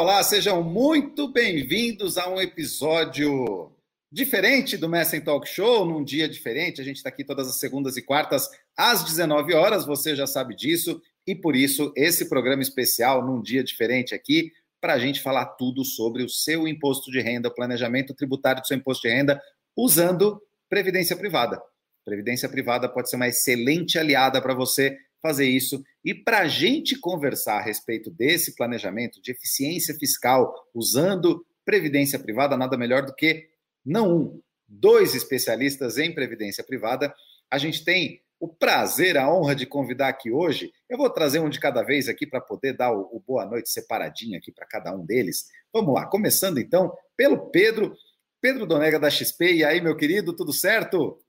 olá, sejam muito bem-vindos a um episódio diferente do Messen Talk Show, num dia diferente. A gente está aqui todas as segundas e quartas às 19 horas, você já sabe disso, e por isso esse programa especial num dia diferente aqui, para a gente falar tudo sobre o seu imposto de renda, o planejamento tributário do seu imposto de renda, usando previdência privada. Previdência privada pode ser uma excelente aliada para você fazer isso. E para a gente conversar a respeito desse planejamento de eficiência fiscal usando previdência privada, nada melhor do que não um, dois especialistas em previdência privada. A gente tem o prazer, a honra de convidar aqui hoje. Eu vou trazer um de cada vez aqui para poder dar o, o, boa noite separadinho aqui para cada um deles. Vamos lá, começando então pelo Pedro, Pedro Donega da XP. E aí, meu querido, tudo certo?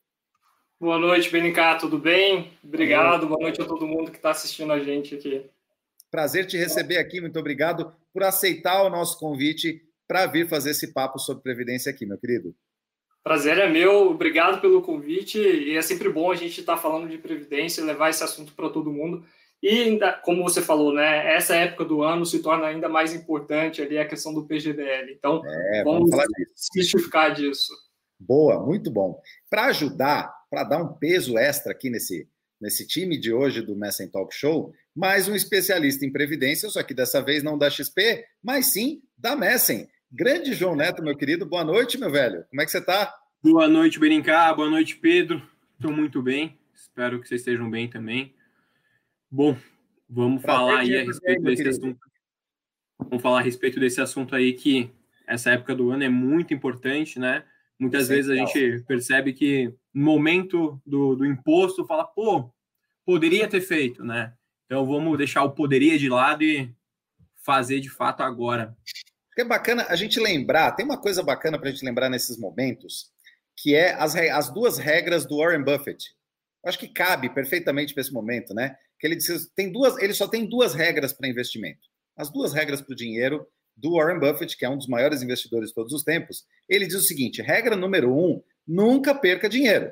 Boa noite, Benicá, tudo bem? Obrigado, boa noite a todo mundo que está assistindo a gente aqui. Prazer te receber aqui, muito obrigado por aceitar o nosso convite para vir fazer esse papo sobre Previdência aqui, meu querido. Prazer é meu, obrigado pelo convite e é sempre bom a gente estar tá falando de Previdência, levar esse assunto para todo mundo. E ainda, como você falou, né, essa época do ano se torna ainda mais importante ali a questão do PGBL. Então, é, vamos, vamos justificar disso. Boa, muito bom. Para ajudar para dar um peso extra aqui nesse, nesse time de hoje do Messen Talk Show, mais um especialista em previdência, só que dessa vez não da XP, mas sim da Messen. Grande João Neto, meu querido, boa noite, meu velho. Como é que você está? Boa noite, Berincar. Boa noite, Pedro. Estou muito bem. Espero que vocês estejam bem também. Bom, vamos Prazer falar aí a respeito desse assunto. Vamos falar a respeito desse assunto aí que essa época do ano é muito importante, né? Muitas vezes a gente percebe que no momento do, do imposto fala, pô, poderia ter feito, né? Então vamos deixar o poderia de lado e fazer de fato agora. É bacana a gente lembrar, tem uma coisa bacana para a gente lembrar nesses momentos, que é as, as duas regras do Warren Buffett. Eu acho que cabe perfeitamente para esse momento, né? Que ele diz, tem duas, ele só tem duas regras para investimento. As duas regras para o dinheiro do Warren Buffett, que é um dos maiores investidores de todos os tempos, ele diz o seguinte: regra número um, nunca perca dinheiro.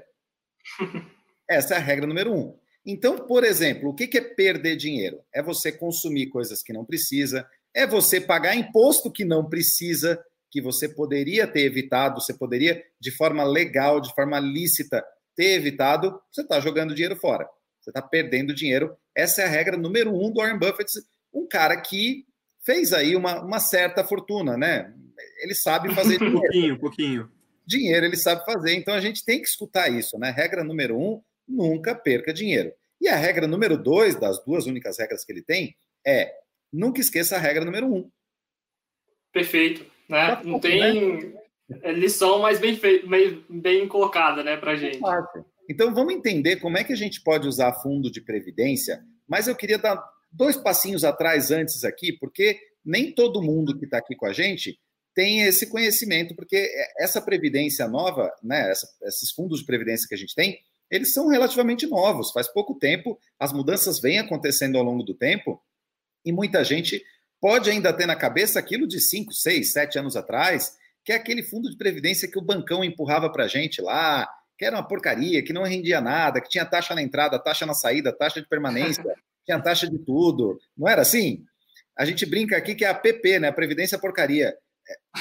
Essa é a regra número um. Então, por exemplo, o que é perder dinheiro? É você consumir coisas que não precisa, é você pagar imposto que não precisa, que você poderia ter evitado, você poderia, de forma legal, de forma lícita, ter evitado, você está jogando dinheiro fora. Você está perdendo dinheiro. Essa é a regra número um do Warren Buffett, um cara que fez aí uma, uma certa fortuna, né? Ele sabe fazer dinheiro. Um pouquinho, um pouquinho. Dinheiro ele sabe fazer, então a gente tem que escutar isso, né? Regra número um, nunca perca dinheiro. E a regra número dois, das duas únicas regras que ele tem, é nunca esqueça a regra número um. Perfeito, né? Tá Não tem né? É lição, mas bem, bem, bem colocada, né, pra gente. Então vamos entender como é que a gente pode usar fundo de previdência, mas eu queria dar dois passinhos atrás antes aqui, porque nem todo mundo que está aqui com a gente tem esse conhecimento, porque essa previdência nova, né, essa, esses fundos de previdência que a gente tem, eles são relativamente novos, faz pouco tempo, as mudanças vêm acontecendo ao longo do tempo, e muita gente pode ainda ter na cabeça aquilo de 5, 6, 7 anos atrás, que é aquele fundo de previdência que o bancão empurrava para a gente lá, que era uma porcaria, que não rendia nada, que tinha taxa na entrada, taxa na saída, taxa de permanência, tinha taxa de tudo. Não era assim? A gente brinca aqui que é a PP, né? A Previdência Porcaria.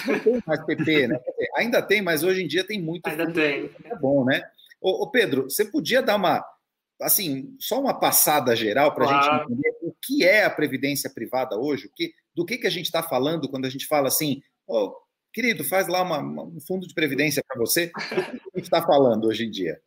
Não tem mais PP, né? Ainda tem, mas hoje em dia tem muito. Ainda tem. É bom, né? Ô, ô, Pedro, você podia dar uma, assim, só uma passada geral para a claro. gente entender o que é a previdência privada hoje, o que, do que, que a gente está falando quando a gente fala assim, oh, querido, faz lá uma, um fundo de previdência para você. O que a gente está falando hoje em dia?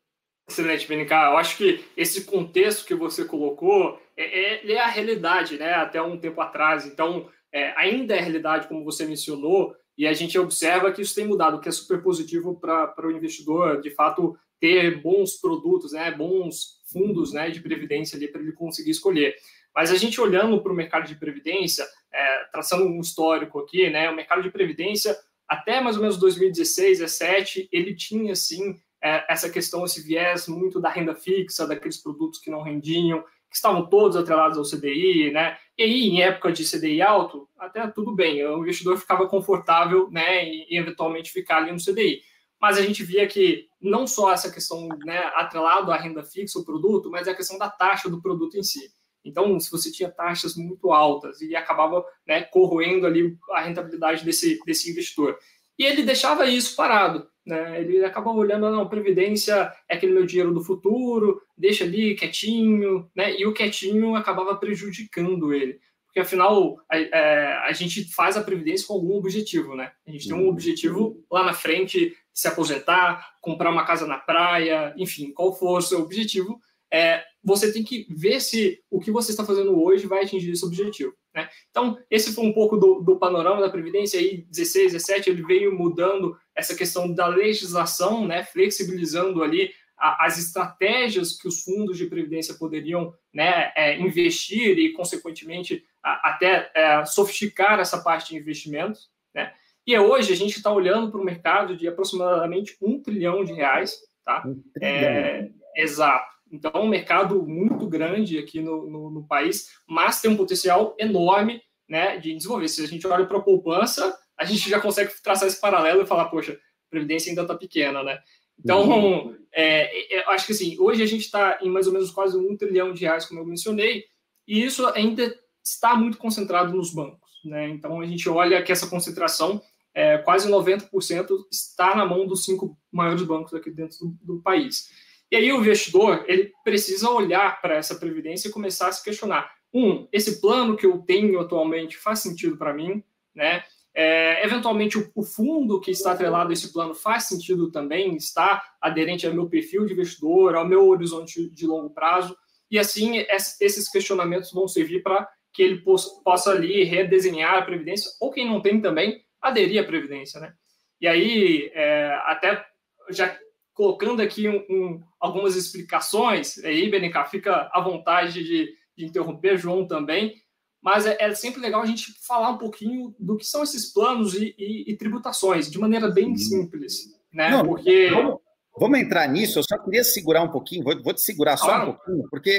Excelente, BNK. Eu acho que esse contexto que você colocou é, é, é a realidade, né? Até um tempo atrás. Então, é, ainda é realidade, como você mencionou, e a gente observa que isso tem mudado, que é super positivo para o investidor, de fato, ter bons produtos, né? Bons fundos né, de previdência ali para ele conseguir escolher. Mas a gente olhando para o mercado de previdência, é, traçando um histórico aqui, né? O mercado de previdência, até mais ou menos 2016, 2017, ele tinha, sim, é, essa questão, esse viés muito da renda fixa, daqueles produtos que não rendiam, que estavam todos atrelados ao CDI, né? E aí, em época de CDI alto, até tudo bem, o investidor ficava confortável, né, e, e eventualmente ficar ali no CDI. Mas a gente via que não só essa questão, né, atrelado à renda fixa, o produto, mas a questão da taxa do produto em si. Então, se você tinha taxas muito altas e acabava né, corroendo ali a rentabilidade desse, desse investidor. E ele deixava isso parado. Né? Ele acabava olhando, não, previdência é aquele meu dinheiro do futuro, deixa ali quietinho, né? e o quietinho acabava prejudicando ele. Porque, afinal, a, a, é, a gente faz a previdência com algum objetivo, né? A gente tem um objetivo lá na frente, se aposentar, comprar uma casa na praia, enfim, qual for o seu objetivo, é, você tem que ver se o que você está fazendo hoje vai atingir esse objetivo. Né? Então, esse foi um pouco do, do, panorama da Previdência, aí 16, 17, ele veio mudando essa questão da legislação, né, flexibilizando ali a, as estratégias que os fundos de Previdência poderiam né, é, investir e, consequentemente, a, até é, sofisticar essa parte de investimentos. Né? E hoje a gente está olhando para um mercado de aproximadamente um trilhão de reais. Tá? Um é, exato. Então, é um mercado muito grande aqui no, no, no, país, mas tem um potencial enorme né, de desenvolver. Se a gente olha para a poupança, a gente já consegue traçar esse paralelo e falar, poxa, a previdência ainda está pequena, né? Então, uhum. é, é, acho que assim, hoje a gente está em mais ou menos quase um trilhão de reais, como eu mencionei, e isso ainda está muito concentrado nos bancos. Né? Então, a gente olha que essa concentração, é, quase 90%, está na mão dos cinco maiores bancos aqui dentro do, do país. E aí o investidor ele precisa olhar para essa previdência e começar a se questionar: um, esse plano que eu tenho atualmente faz sentido para mim, né? É, eventualmente o, o, fundo que está atrelado a esse plano faz sentido também, está aderente ao meu perfil de investidor, ao meu horizonte de longo prazo, e assim esses questionamentos vão servir para que ele possa, possa ali redesenhar a previdência, ou quem não tem também, aderir à previdência, né? E aí, é, até já colocando aqui um, um, algumas explicações, aí, Benica, fica à vontade de, de interromper, João também, mas é, é, sempre legal a gente falar um pouquinho do que são esses planos e, e, e tributações, de maneira bem simples, né? Não, Porque... Vamos, vamos, entrar nisso, eu só queria segurar um pouquinho, vou, vou te segurar só claro, um pouquinho, porque.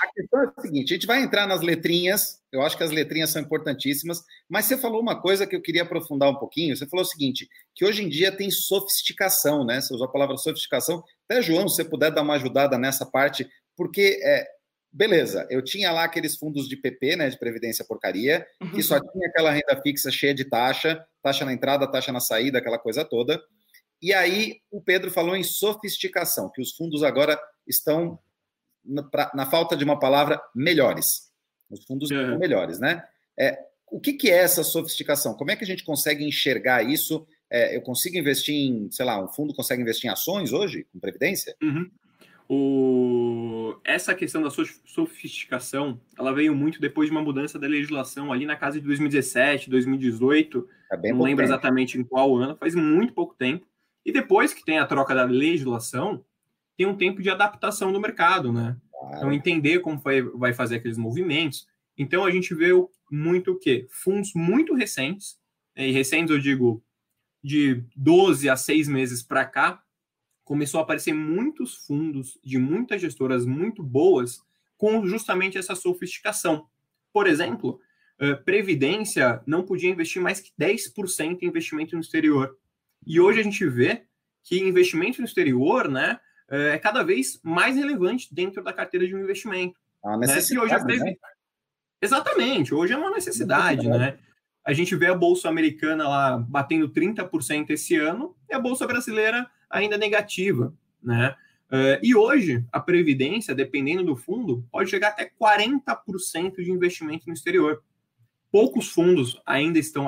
A, a questão é a seguinte, a gente vai entrar nas letrinhas, eu acho que as letrinhas são importantíssimas, mas você falou uma coisa que eu queria aprofundar um pouquinho, você falou o seguinte, que hoje em dia tem sofisticação, né? Você usou a palavra sofisticação, até João, se você puder dar uma ajudada nessa parte, porque é, beleza, eu tinha lá aqueles fundos de PP, né, de previdência porcaria, que só uhum. tinha aquela renda fixa cheia de taxa, taxa na entrada, taxa na saída, aquela coisa toda. E aí o Pedro falou em sofisticação, que os fundos agora estão, na, pra, na falta de uma palavra, melhores. Os fundos é. estão melhores, né? É, o que, que é essa sofisticação? Como é que a gente consegue enxergar isso? É, eu consigo investir em, sei lá, um fundo consegue investir em ações hoje, com previdência? Uhum. O... Essa questão da sofisticação, ela veio muito depois de uma mudança da legislação ali na casa de 2017, 2018, é não lembro tempo. exatamente em qual ano, faz muito pouco tempo. E depois que tem a troca da legislação, tem um tempo de adaptação do mercado, né? Então, entender como vai, vai fazer aqueles movimentos. Então, a gente vê muito o quê? Fundos muito recentes, né? e recentes eu digo de 12 a 6 meses para cá, começou a aparecer muitos fundos de muitas gestoras muito boas com justamente essa sofisticação. Por exemplo, uh, Previdência não podia investir mais que 10% em investimento no exterior. E hoje a gente vê que investimento no exterior né, uh, é cada vez mais relevante dentro da carteira de um investimento. A necessidade, né? hoje né? Exatamente, hoje é uma necessidade, né? A gente vê a Bolsa Americana lá batendo 30% esse ano e a Bolsa Brasileira ainda negativa, né? Uh, e hoje, a Previdência, dependendo do fundo, pode chegar até 40% de investimento no exterior. Poucos fundos ainda estão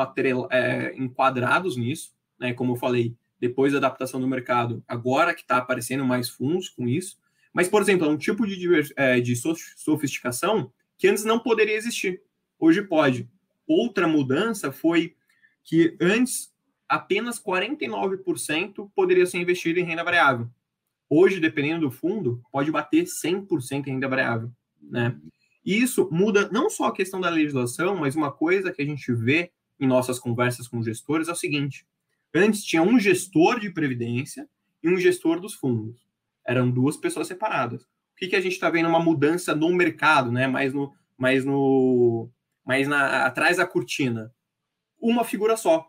é, enquadrados nisso, né? Como eu falei, depois da adaptação do mercado, agora que está aparecendo mais fundos com isso. Mas, por exemplo, é um tipo de, é, de sofisticação que antes não poderia existir. Hoje pode. Outra mudança foi que antes apenas 49% poderia ser investido em renda variável. Hoje, dependendo do fundo, pode bater 100% em renda variável, né? E isso muda não só a questão da legislação, mas uma coisa que a gente vê em nossas conversas com gestores é o seguinte: antes tinha um gestor de previdência e um gestor dos fundos. Eram duas pessoas separadas. O que, que a gente está vendo uma mudança no mercado, né? Mais no, mais no, mais na atrás da cortina. Uma figura só.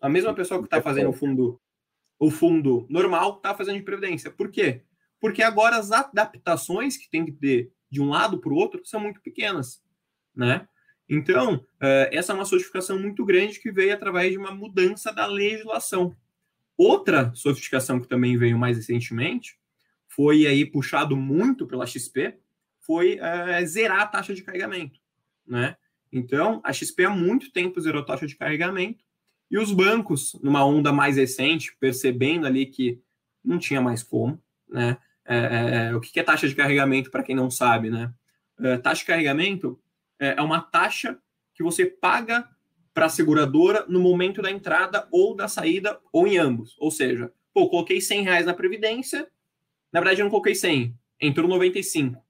A mesma pessoa que está fazendo o fundo, o fundo normal está fazendo de previdência. Por quê? Porque agora as adaptações que tem que ter de um lado para o outro são muito pequenas, né? Então, uh, essa é uma sofisticação muito grande que veio através de uma mudança da legislação. Outra sofisticação que também veio mais recentemente foi aí puxado muito pela XP, foi uh, zerar a taxa de carregamento, né? Então, a XP há muito tempo zerou a taxa de carregamento e os bancos, numa onda mais recente, percebendo ali que não tinha mais como, né? É, é, o que é taxa de carregamento, para quem não sabe, né? Taxa de carregamento é, é uma taxa que você paga para a seguradora no momento da entrada ou da saída, ou em ambos. Ou seja, pô, coloquei 100 reais na Previdência, na verdade eu não coloquei 100, entrou 95.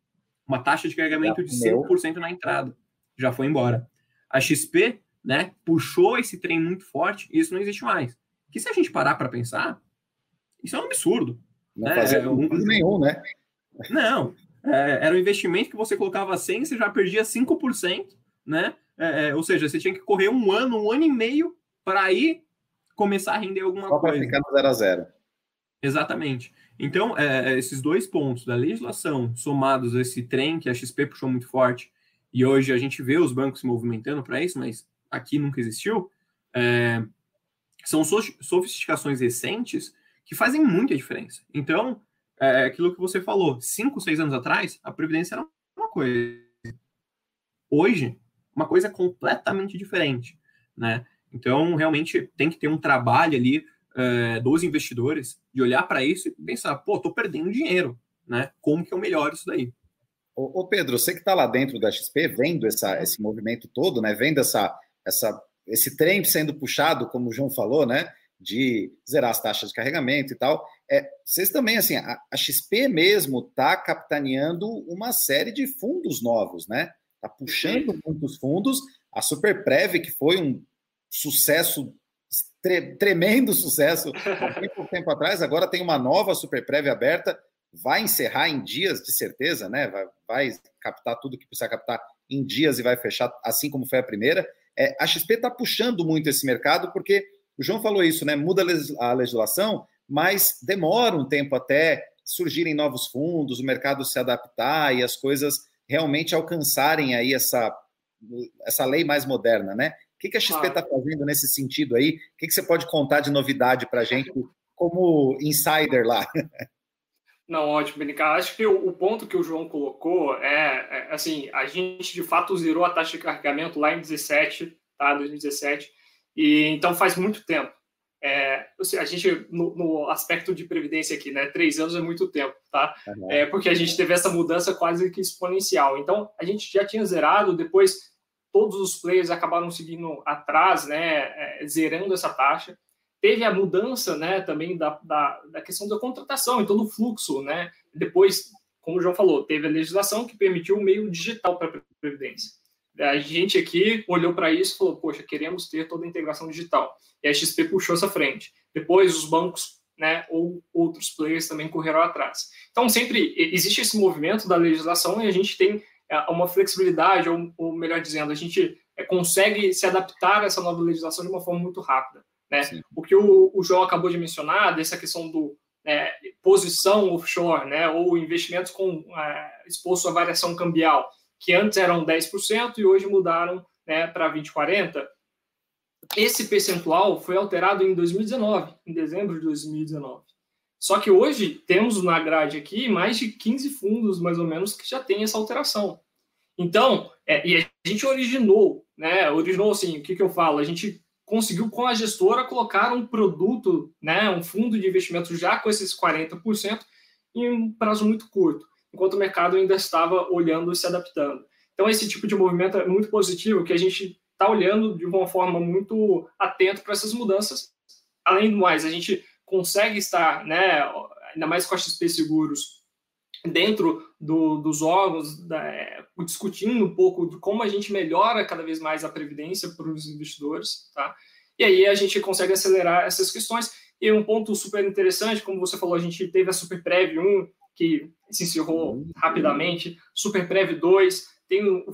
Uma taxa de carregamento de 5% na entrada. Já foi embora. A XP, né, puxou esse trem muito forte e isso não existe mais. Que se a gente parar para pensar, isso é um absurdo. Não né? é, um, nenhum, né? Não. É, era um investimento que você colocava 100, você já perdia 5%, né? É, é, ou seja, você tinha que correr um ano, um ano e meio para aí começar a render alguma Só coisa. Só ficar no zero a zero. Exatamente. Então, é, é, esses dois pontos da legislação, somados a esse trem que a XP puxou muito forte, e hoje a gente vê os bancos se movimentando para isso, mas aqui nunca existiu, é, são sofisticações recentes que fazem muita diferença. Então, é aquilo que você falou, cinco, seis anos atrás, a Previdência era uma coisa. Hoje, uma coisa completamente diferente, né? Então, realmente tem que ter um trabalho ali é, dos investidores de olhar para isso e pensar, pô, tô perdendo dinheiro, né? Como que eu melhoro isso daí? Ô, ô Pedro, você que está lá dentro da XP, vendo essa, esse movimento todo, né? Vendo essa, essa, esse trem sendo puxado, como o João falou, né? De zerar as taxas de carregamento e tal. É, vocês também, assim, a, a XP mesmo está capitaneando uma série de fundos novos, né? Está puxando muitos fundos. A Superprev, que foi um sucesso, tre tremendo sucesso há pouco tempo atrás, agora tem uma nova Superprev aberta, vai encerrar em dias, de certeza, né? Vai, vai captar tudo que precisa captar em dias e vai fechar assim como foi a primeira. É, a XP está puxando muito esse mercado porque o João falou isso, né? Muda a legislação, mas demora um tempo até surgirem novos fundos, o mercado se adaptar e as coisas realmente alcançarem aí essa, essa lei mais moderna, né? O que, que a XP está fazendo nesse sentido aí? O que, que você pode contar de novidade para a gente como insider lá? Não, ótimo, Benica. Acho que o, o, ponto que o João colocou é, é, assim, a gente de fato zerou a taxa de carregamento lá em 17, tá? 2017, e então faz muito tempo. É, a gente, no, no, aspecto de previdência aqui, né? Três anos é muito tempo, tá? Uhum. É porque a gente teve essa mudança quase que exponencial. Então, a gente já tinha zerado, depois todos os players acabaram seguindo atrás, né? É, zerando essa taxa. Teve a mudança, né? Também da, da, da questão da contratação e todo o fluxo, né? Depois, como o João falou, teve a legislação que permitiu o meio digital para a previdência. A gente aqui olhou para isso e falou, poxa, queremos ter toda a integração digital. E a XP puxou essa frente. Depois os bancos né, ou outros players também correram atrás. Então, sempre existe esse movimento da legislação e a gente tem é, uma flexibilidade, ou, ou melhor dizendo, a gente é, consegue se adaptar a essa nova legislação de uma forma muito rápida. Né? O que o, o João acabou de mencionar, dessa questão do é, posição offshore, né, ou investimentos com é, exposto à variação cambial, que antes eram 10% e hoje mudaram né, para 20, 40%. Esse percentual foi alterado em 2019, em dezembro de 2019. Só que hoje temos na grade aqui mais de 15 fundos, mais ou menos, que já tem essa alteração. Então, é, e a gente originou, né? Originou assim, o que, que eu falo? A gente conseguiu com a gestora colocar um produto, né, um fundo de investimento já com esses 40% em um prazo muito curto enquanto o mercado ainda estava olhando e se adaptando. Então, esse tipo de movimento é muito positivo, que a gente está olhando de uma forma muito atento para essas mudanças. Além do mais, a gente consegue estar, né, ainda mais com a XP Seguros, dentro do, dos órgãos, da, é, discutindo um pouco de como a gente melhora cada vez mais a previdência para os investidores, tá? E aí a gente consegue acelerar essas questões. E um ponto super interessante, como você falou, a gente teve a Super Prev 1, que se encerrou rapidamente, Superprev 2, tem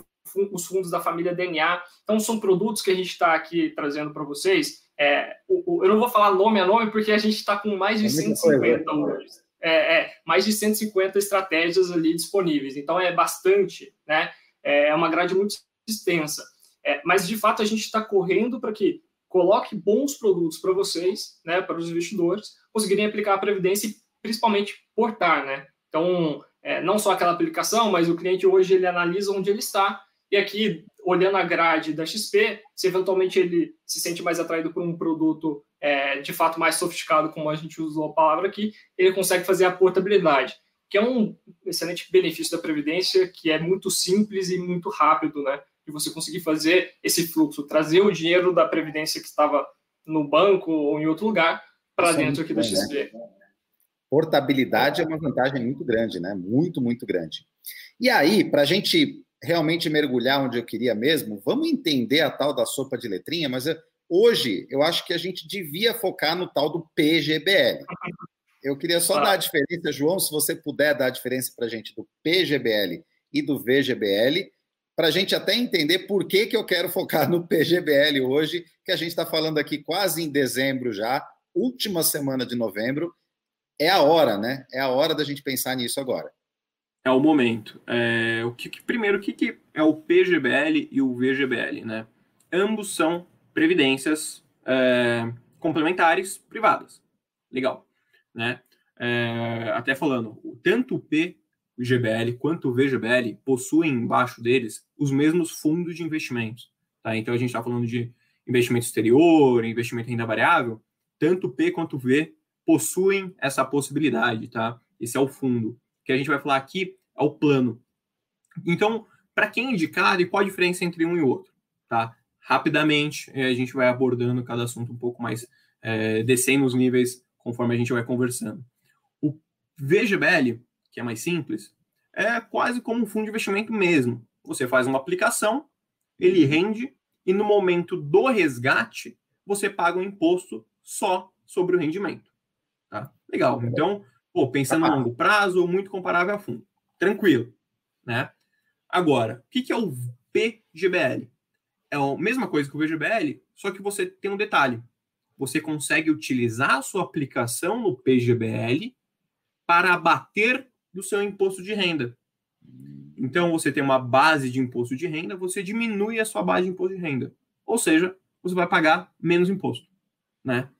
os fundos da família DNA. Então, são produtos que a gente está aqui trazendo para vocês. É, o, o, eu não vou falar nome a nome, porque a gente está com mais de é 150 hoje. é, é, mais de 150 estratégias ali disponíveis. Então é bastante, né? É uma grade muito extensa. É, mas de fato a gente está correndo para que coloque bons produtos para vocês, né, para os investidores conseguirem aplicar a previdência e principalmente portar, né? Então é, não só aquela aplicação, mas o cliente hoje ele analisa onde ele está e aqui olhando a grade da XP, se eventualmente ele se sente mais atraído por um produto é, de fato mais sofisticado, como a gente usou a palavra aqui, ele consegue fazer a portabilidade, que é um excelente benefício da previdência, que é muito simples e muito rápido, né? De você conseguir fazer esse fluxo, trazer o dinheiro da previdência que estava no banco ou em outro lugar para é dentro aqui da XP. Portabilidade é uma vantagem muito grande, né? Muito, muito grande. E aí, para a gente realmente mergulhar onde eu queria mesmo, vamos entender a tal da sopa de letrinha, mas eu, hoje eu acho que a gente devia focar no tal do PGBL. Eu queria só ah. dar a diferença, João, se você puder dar a diferença para a gente do PGBL e do VGBL, para a gente até entender por que, que eu quero focar no PGBL hoje, que a gente está falando aqui quase em dezembro já, última semana de novembro. É a hora, né? É a hora da gente pensar nisso agora é o momento. É, o que, que primeiro, o que, que, é o PGBL e o VGBL? Né? Ambos são previdências é, complementares privadas. Legal. Né? É, até falando, tanto o PGBL quanto o VGBL possuem embaixo deles os mesmos fundos de investimentos. Tá? Então a gente está falando de investimento exterior, investimento em renda variável. Tanto o P quanto o V possuem essa possibilidade. Tá? Esse é o fundo que a gente vai falar aqui é o plano. Então, para quem indicar e qual a diferença entre um e outro? Tá? Rapidamente, eh, a gente vai abordando cada assunto um pouco mais, é, descendo os níveis conforme a gente vai conversando. O VGBL, que é mais simples, é quase como um fundo de investimento mesmo. Você faz uma aplicação, ele rende, e no momento do resgate, você paga um imposto só sobre o rendimento. Tá? Legal. Então, Pô, pensando a longo prazo, muito comparável a fundo. Tranquilo, né? Agora, o que, que é o PGBL? É a mesma coisa que o VGBL, só que você tem um detalhe. Você consegue utilizar a sua aplicação no PGBL para abater do seu imposto de renda. Então, você tem uma base de imposto de renda, você diminui a sua base de imposto de renda. Ou seja, você vai pagar menos imposto, né?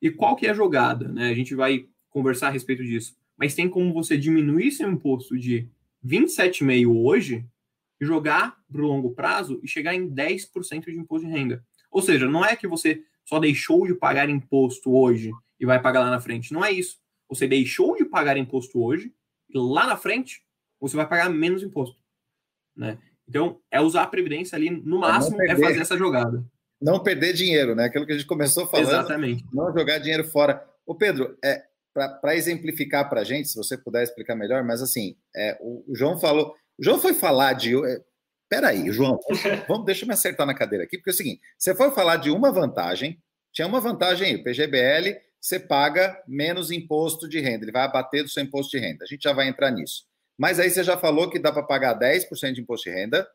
E qual que é a jogada, né? A gente vai conversar a respeito disso. Mas tem como você diminuir seu imposto de 27,5% hoje jogar para o longo prazo e chegar em 10% de imposto de renda. Ou seja, não é que você só deixou de pagar imposto hoje e vai pagar lá na frente. Não é isso. Você deixou de pagar imposto hoje e lá na frente você vai pagar menos imposto. Né? Então, é usar a previdência ali, no máximo, é fazer essa jogada. Não perder dinheiro, né? Aquilo que a gente começou falando. Exatamente. Não jogar dinheiro fora. Ô, Pedro, é, para exemplificar para a gente, se você puder explicar melhor, mas assim, é, o, o, João falou. O João foi falar de. É, peraí, João, vamos, deixa eu me acertar na cadeira aqui, porque é o seguinte: você foi falar de uma vantagem, tinha uma vantagem aí, o PGBL, você paga menos imposto de renda, ele vai abater do seu imposto de renda. A gente já vai entrar nisso. Mas aí você já falou que dá para pagar 10% de imposto de renda,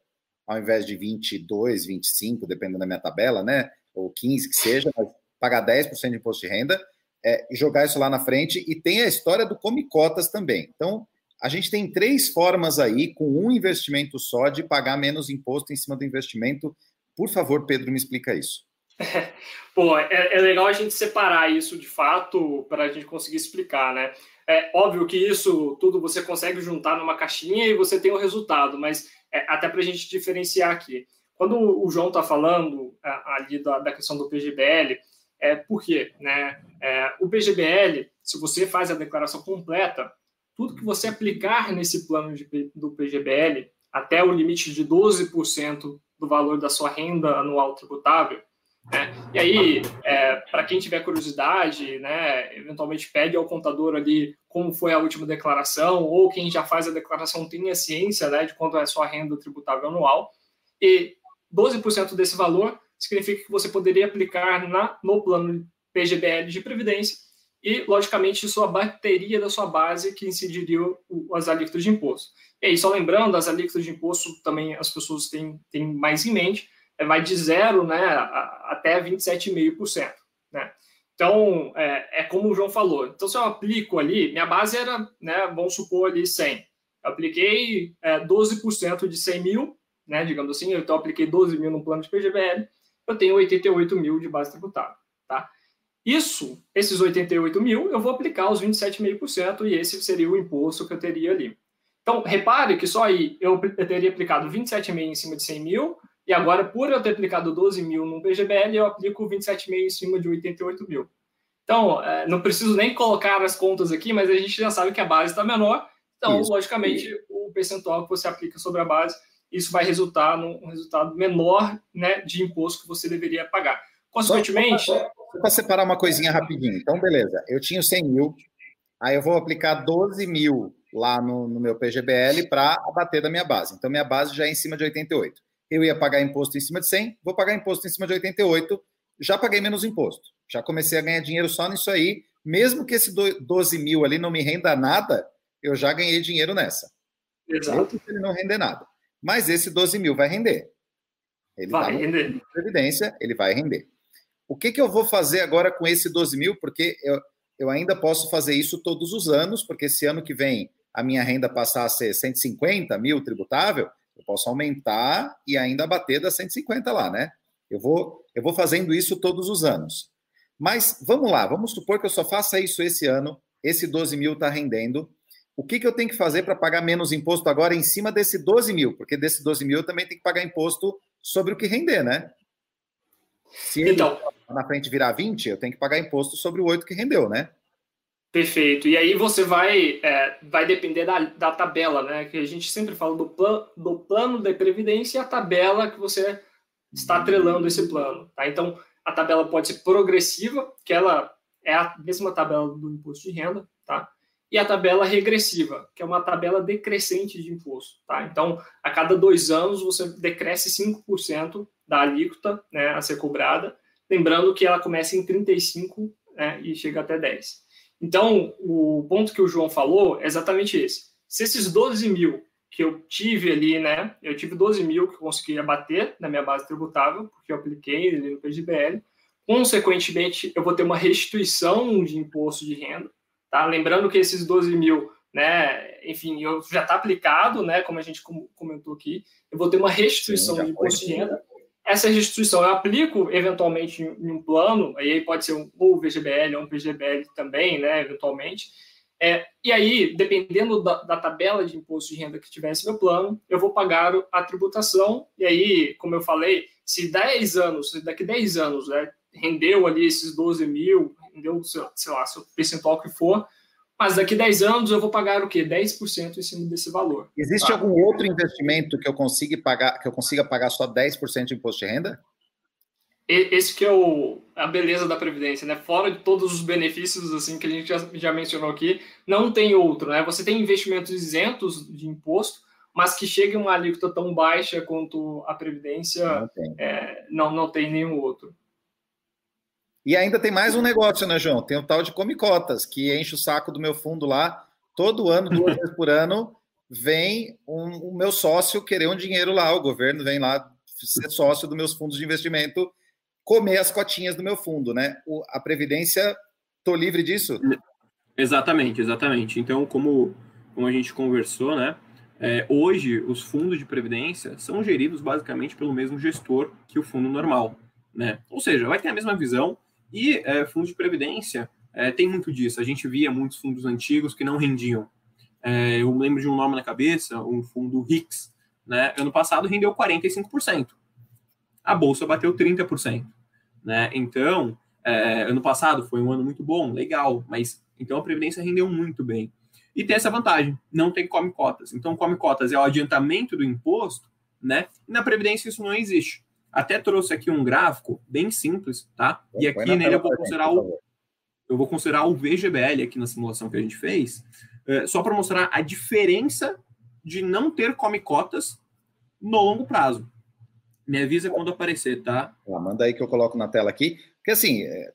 ao invés de 22, 25, dependendo da minha tabela, né? Ou 15 que seja, mas pagar 10% de imposto de renda é, jogar isso lá na frente. E tem a história do come cotas também. Então, a gente tem três formas aí, com um investimento só, de pagar menos imposto em cima do investimento. Por favor, Pedro, me explica isso. Pô, é, é legal a gente separar isso de fato para a gente conseguir explicar, né? É óbvio que isso tudo você consegue juntar numa caixinha e você tem o resultado, mas é, até para a gente diferenciar aqui. Quando o João está falando ali da, da questão do PGBL, é, por quê? Né? É, o PGBL, se você faz a declaração completa, tudo que você aplicar nesse plano de, do PGBL, até o limite de 12% do valor da sua renda anual tributável, né? E aí, é, para quem tiver curiosidade, né, eventualmente pede ao contador ali como foi a última declaração, ou quem já faz a declaração tenha ciência né, de quanto é sua renda tributável anual, e 12% desse valor significa que você poderia aplicar na, no plano PGBL de previdência e, logicamente, isso abateria da sua base que incidiria as alíquotas de imposto. E aí, só lembrando, as alíquotas de imposto também as pessoas têm, têm mais em mente, vai de zero né, até 27,5%. Né? Então, é, é, como o João falou. Então, se eu aplico ali, minha base era, né, vamos supor ali 100. Eu apliquei é, 12% de 100 mil, né, digamos assim, então eu apliquei 12 mil no plano de PGBL, eu tenho 88 mil de base tributável, tá? Isso, esses 88 mil, eu vou aplicar os 27,5% e esse seria o imposto que eu teria ali. Então, repare que só aí eu teria aplicado 27,5 em cima de 100 mil, e agora, por eu ter aplicado 12 mil no PGBL, eu aplico 27,5 em cima de 88 mil. Então, é, não preciso nem colocar as contas aqui, mas a gente já sabe que a base está menor. Então, isso. logicamente, o percentual que você aplica sobre a base, isso vai resultar num resultado menor né, de imposto que você deveria pagar. Consequentemente. Para separar uma coisinha rapidinho. Então, beleza. Eu tinha 100 mil, aí eu vou aplicar 12 mil lá no, no meu PGBL para abater da minha base. Então, minha base já é em cima de 88 eu ia pagar imposto em cima de 100, vou pagar imposto em cima de 88, já paguei menos imposto. Já comecei a ganhar dinheiro só nisso aí. Mesmo que esse 12 mil ali não me renda nada, eu já ganhei dinheiro nessa. Exato. ele não render nada. Mas esse 12 mil vai render. Ele vai tá render. Previdência, ele vai render. O que, que eu vou fazer agora com esse 12 mil? Porque eu, eu ainda posso fazer isso todos os anos, porque esse ano que vem a minha renda passar a ser 150 mil tributável, posso aumentar e ainda bater das 150 lá, né? Eu vou, eu vou fazendo isso todos os anos. Mas vamos lá, vamos supor que eu só faça isso esse ano, esse 12 mil está rendendo. O que, que eu tenho que fazer para pagar menos imposto agora em cima desse 12 mil? Porque desse 12 mil eu também tenho que pagar imposto sobre o que render, né? Se então, na frente virar 20, eu tenho que pagar imposto sobre o 8 que rendeu, né? Perfeito. E aí você vai, é, vai depender da, da tabela, né? Que a gente sempre fala do, plan, do plano de previdência e a tabela que você está atrelando esse plano. Tá? Então, a tabela pode ser progressiva, que ela é a mesma tabela do imposto de renda, tá? E a tabela regressiva, que é uma tabela decrescente de imposto, tá? Então, a cada dois anos você decresce 5% da alíquota né, a ser cobrada, lembrando que ela começa em 35% né, e chega até 10%. Então, o ponto que o João falou é exatamente esse. Se esses 12 mil que eu tive ali, né, eu tive 12 mil que eu consegui abater na minha base tributável, porque eu apliquei ali no PGBL, consequentemente, eu vou ter uma restituição de imposto de renda, tá? Lembrando que esses 12 mil, né, enfim, eu, já está aplicado, né, como a gente comentou aqui, eu vou ter uma restituição Sim, de imposto de renda, essa restituição eu aplico eventualmente em um plano, aí pode ser um, ou VGBL ou um PGBL também, né, eventualmente. É, e aí, dependendo da, da, tabela de imposto de renda que tivesse meu plano, eu vou pagar a tributação. E aí, como eu falei, se 10 anos, se daqui 10 anos, né, rendeu ali esses 12 mil, rendeu, sei lá, seu percentual que for, mas daqui 10 anos eu vou pagar o quê? 10% em cima desse valor. Existe tá? algum outro investimento que eu consiga pagar, que eu consiga pagar só 10% de imposto de renda? Esse que é o, a beleza da previdência, né? Fora de todos os benefícios assim que a gente já, já mencionou aqui, não tem outro, né? Você tem investimentos isentos de imposto, mas que chegue uma alíquota tão baixa quanto a previdência, não tem, é, não, não tem nenhum outro. E ainda tem mais um negócio, né, João? Tem o tal de Comicotas, que enche o saco do meu fundo lá. Todo ano, duas vezes por ano, vem um, o meu sócio querer um dinheiro lá. O governo vem lá ser sócio dos meus fundos de investimento, comer as cotinhas do meu fundo, né? O, a Previdência, tô livre disso? Exatamente, exatamente. Então, como, como a gente conversou, né? É, hoje, os fundos de previdência são geridos basicamente pelo mesmo gestor que o fundo normal, né? Ou seja, vai ter a mesma visão, e é, fundos de previdência é, tem muito disso. A gente via muitos fundos antigos que não rendiam. É, eu lembro de um nome na cabeça, um fundo RIX. Né? Ano passado rendeu 45%. A bolsa bateu 30%. Né? Então, é, ano passado foi um ano muito bom, legal, mas então a previdência rendeu muito bem. E tem essa vantagem, não tem come cotas. Então, come cotas é o adiantamento do imposto, né? E na previdência isso não existe. Até trouxe aqui um gráfico bem simples, tá? E aqui nele eu vou considerar o eu vou considerar o VGBL aqui na simulação que a gente fez, é, só para mostrar a diferença de não ter come cotas no longo prazo. Me avisa quando aparecer, tá? Ah, manda aí que eu coloco na tela aqui. Porque assim, é,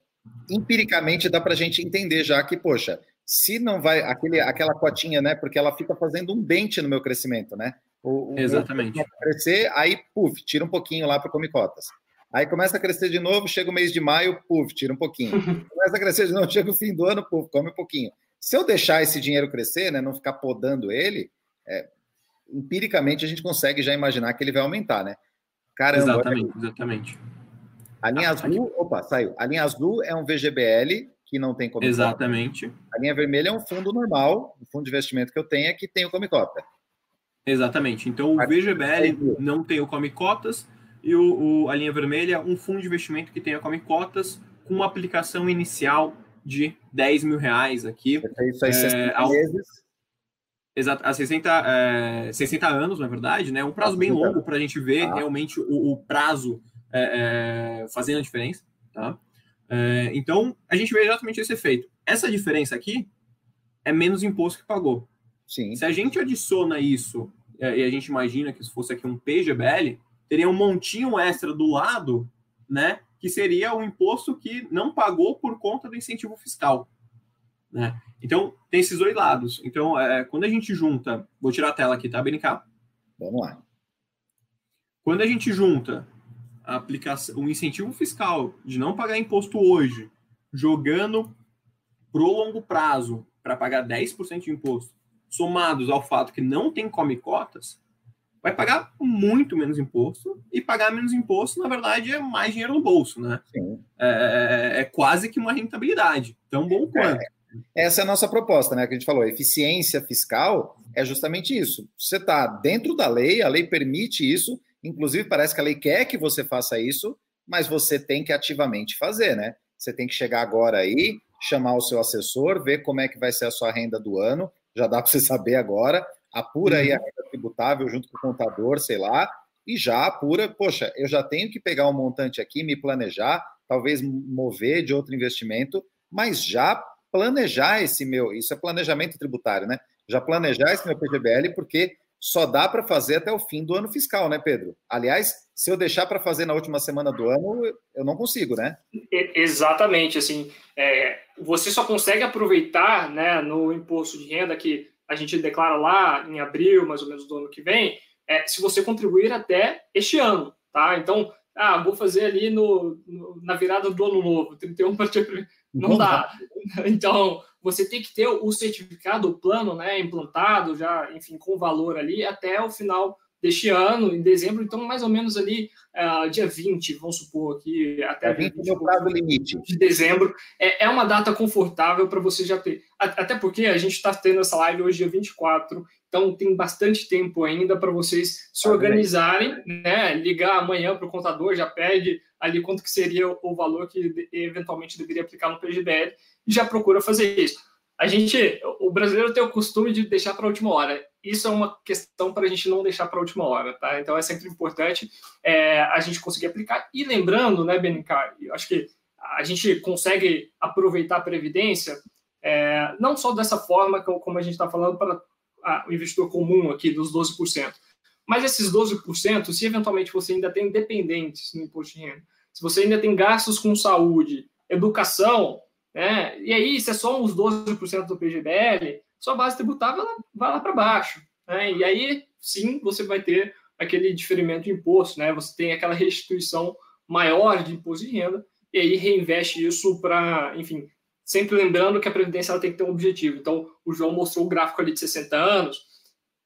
empiricamente dá para a gente entender já que, poxa, se não vai aquele, aquela cotinha, né? Porque ela fica fazendo um dente no meu crescimento, né? O, Exatamente. crescer, aí, puf, tira um pouquinho lá para Comicotas. Aí começa a crescer de novo, chega o mês de maio, puf, tira um pouquinho. Começa a crescer de novo, chega o fim do ano, puf, come um pouquinho. Se eu deixar esse dinheiro crescer, né, não ficar podando ele, é, empiricamente a gente consegue já imaginar que ele vai aumentar, né? Caramba. Exatamente, exatamente. A linha azul, opa, saiu. A linha azul é um VGBL que não tem come Exatamente. A linha vermelha é um fundo normal, um fundo de investimento que eu tenho é que tem o come cota. Exatamente. Então o VGBL não tem o come cotas e o, o, a linha vermelha um fundo de investimento que tem a come cotas com uma aplicação inicial de 10 mil reais aqui. Isso aí, 60 é. Exato, há 60, é, 60 anos, na verdade, né? Um prazo bem longo para a gente ver ah. realmente o, o prazo é, é, fazendo a diferença, tá? É, então, a gente vê exatamente esse efeito. Essa diferença aqui é menos imposto que pagou. Sim. Se a gente adiciona isso é, e a gente imagina que se fosse aqui um PGBL, teria um montinho extra do lado, né? Que seria o imposto que não pagou por conta do incentivo fiscal. Né? Então, tem esses dois lados. Então, é, quando a gente junta, vou tirar a tela aqui, tá, BNK? Vamos lá. Quando a gente junta a aplicação, o incentivo fiscal de não pagar imposto hoje, jogando pro longo prazo para pagar 10% de imposto, somados ao fato que não tem come cotas, vai pagar muito menos imposto e pagar menos imposto, na verdade, é mais dinheiro no bolso, né? É, é, é, quase que uma rentabilidade, tão bom quanto. É, essa é a nossa proposta, né? Que a gente falou, eficiência fiscal é justamente isso. Você está dentro da lei, a lei permite isso, Inclusive, parece que a lei quer que você faça isso, mas você tem que ativamente fazer, né? Você tem que chegar agora aí, chamar o seu assessor, ver como é que vai ser a sua renda do ano, já dá para você saber agora, apura aí a uhum. renda tributável junto com o contador, sei lá, e já apura, poxa, eu já tenho que pegar um montante aqui, me planejar, talvez mover de outro investimento, mas já planejar esse meu, isso é planejamento tributário, né? Já planejar esse meu PGBL, porque só dá para fazer até o fim do ano fiscal, né, Pedro? Aliás, se eu deixar para fazer na última semana do ano, eu não consigo, né? Exatamente, assim, é, você só consegue aproveitar, né, no imposto de renda que a gente declara lá em abril, mais ou menos do ano que vem, é, se você contribuir até este ano, tá? Então, ah, vou fazer ali no, no na virada do ano novo, 31 para não dá. Então, você tem que ter o certificado, o plano, né, implantado já, enfim, com valor ali até o final deste ano, em dezembro, então mais ou menos ali uh, dia 20, vamos supor aqui, até 20 é o prazo limite. de dezembro, é, é uma data confortável para você já ter, até porque a gente está tendo essa live hoje dia 24, então tem bastante tempo ainda para vocês se organizarem, né, ligar amanhã para o contador, já pede ali quanto que seria o valor que eventualmente deveria aplicar no PGBL, e já procura fazer isso. A gente, o brasileiro tem o costume de deixar para a última hora. Isso é uma questão para a gente não deixar para a última hora, tá? Então é sempre importante é, a gente conseguir aplicar. E lembrando, né, BNK, eu acho que a gente consegue aproveitar a previdência é, não só dessa forma como a gente está falando para o investidor comum aqui dos 12%, mas esses 12%, se eventualmente você ainda tem dependentes no imposto de renda, se você ainda tem gastos com saúde, educação, né? E aí, se é só uns 12% do PGBL, sua base tributável vai lá para baixo. Né? E aí, sim, você vai ter aquele diferimento de imposto, né? Você tem aquela restituição maior de imposto de renda, e aí reinveste isso para, enfim, sempre lembrando que a Previdência ela tem que ter um objetivo. Então, o João mostrou o gráfico ali de 60 anos,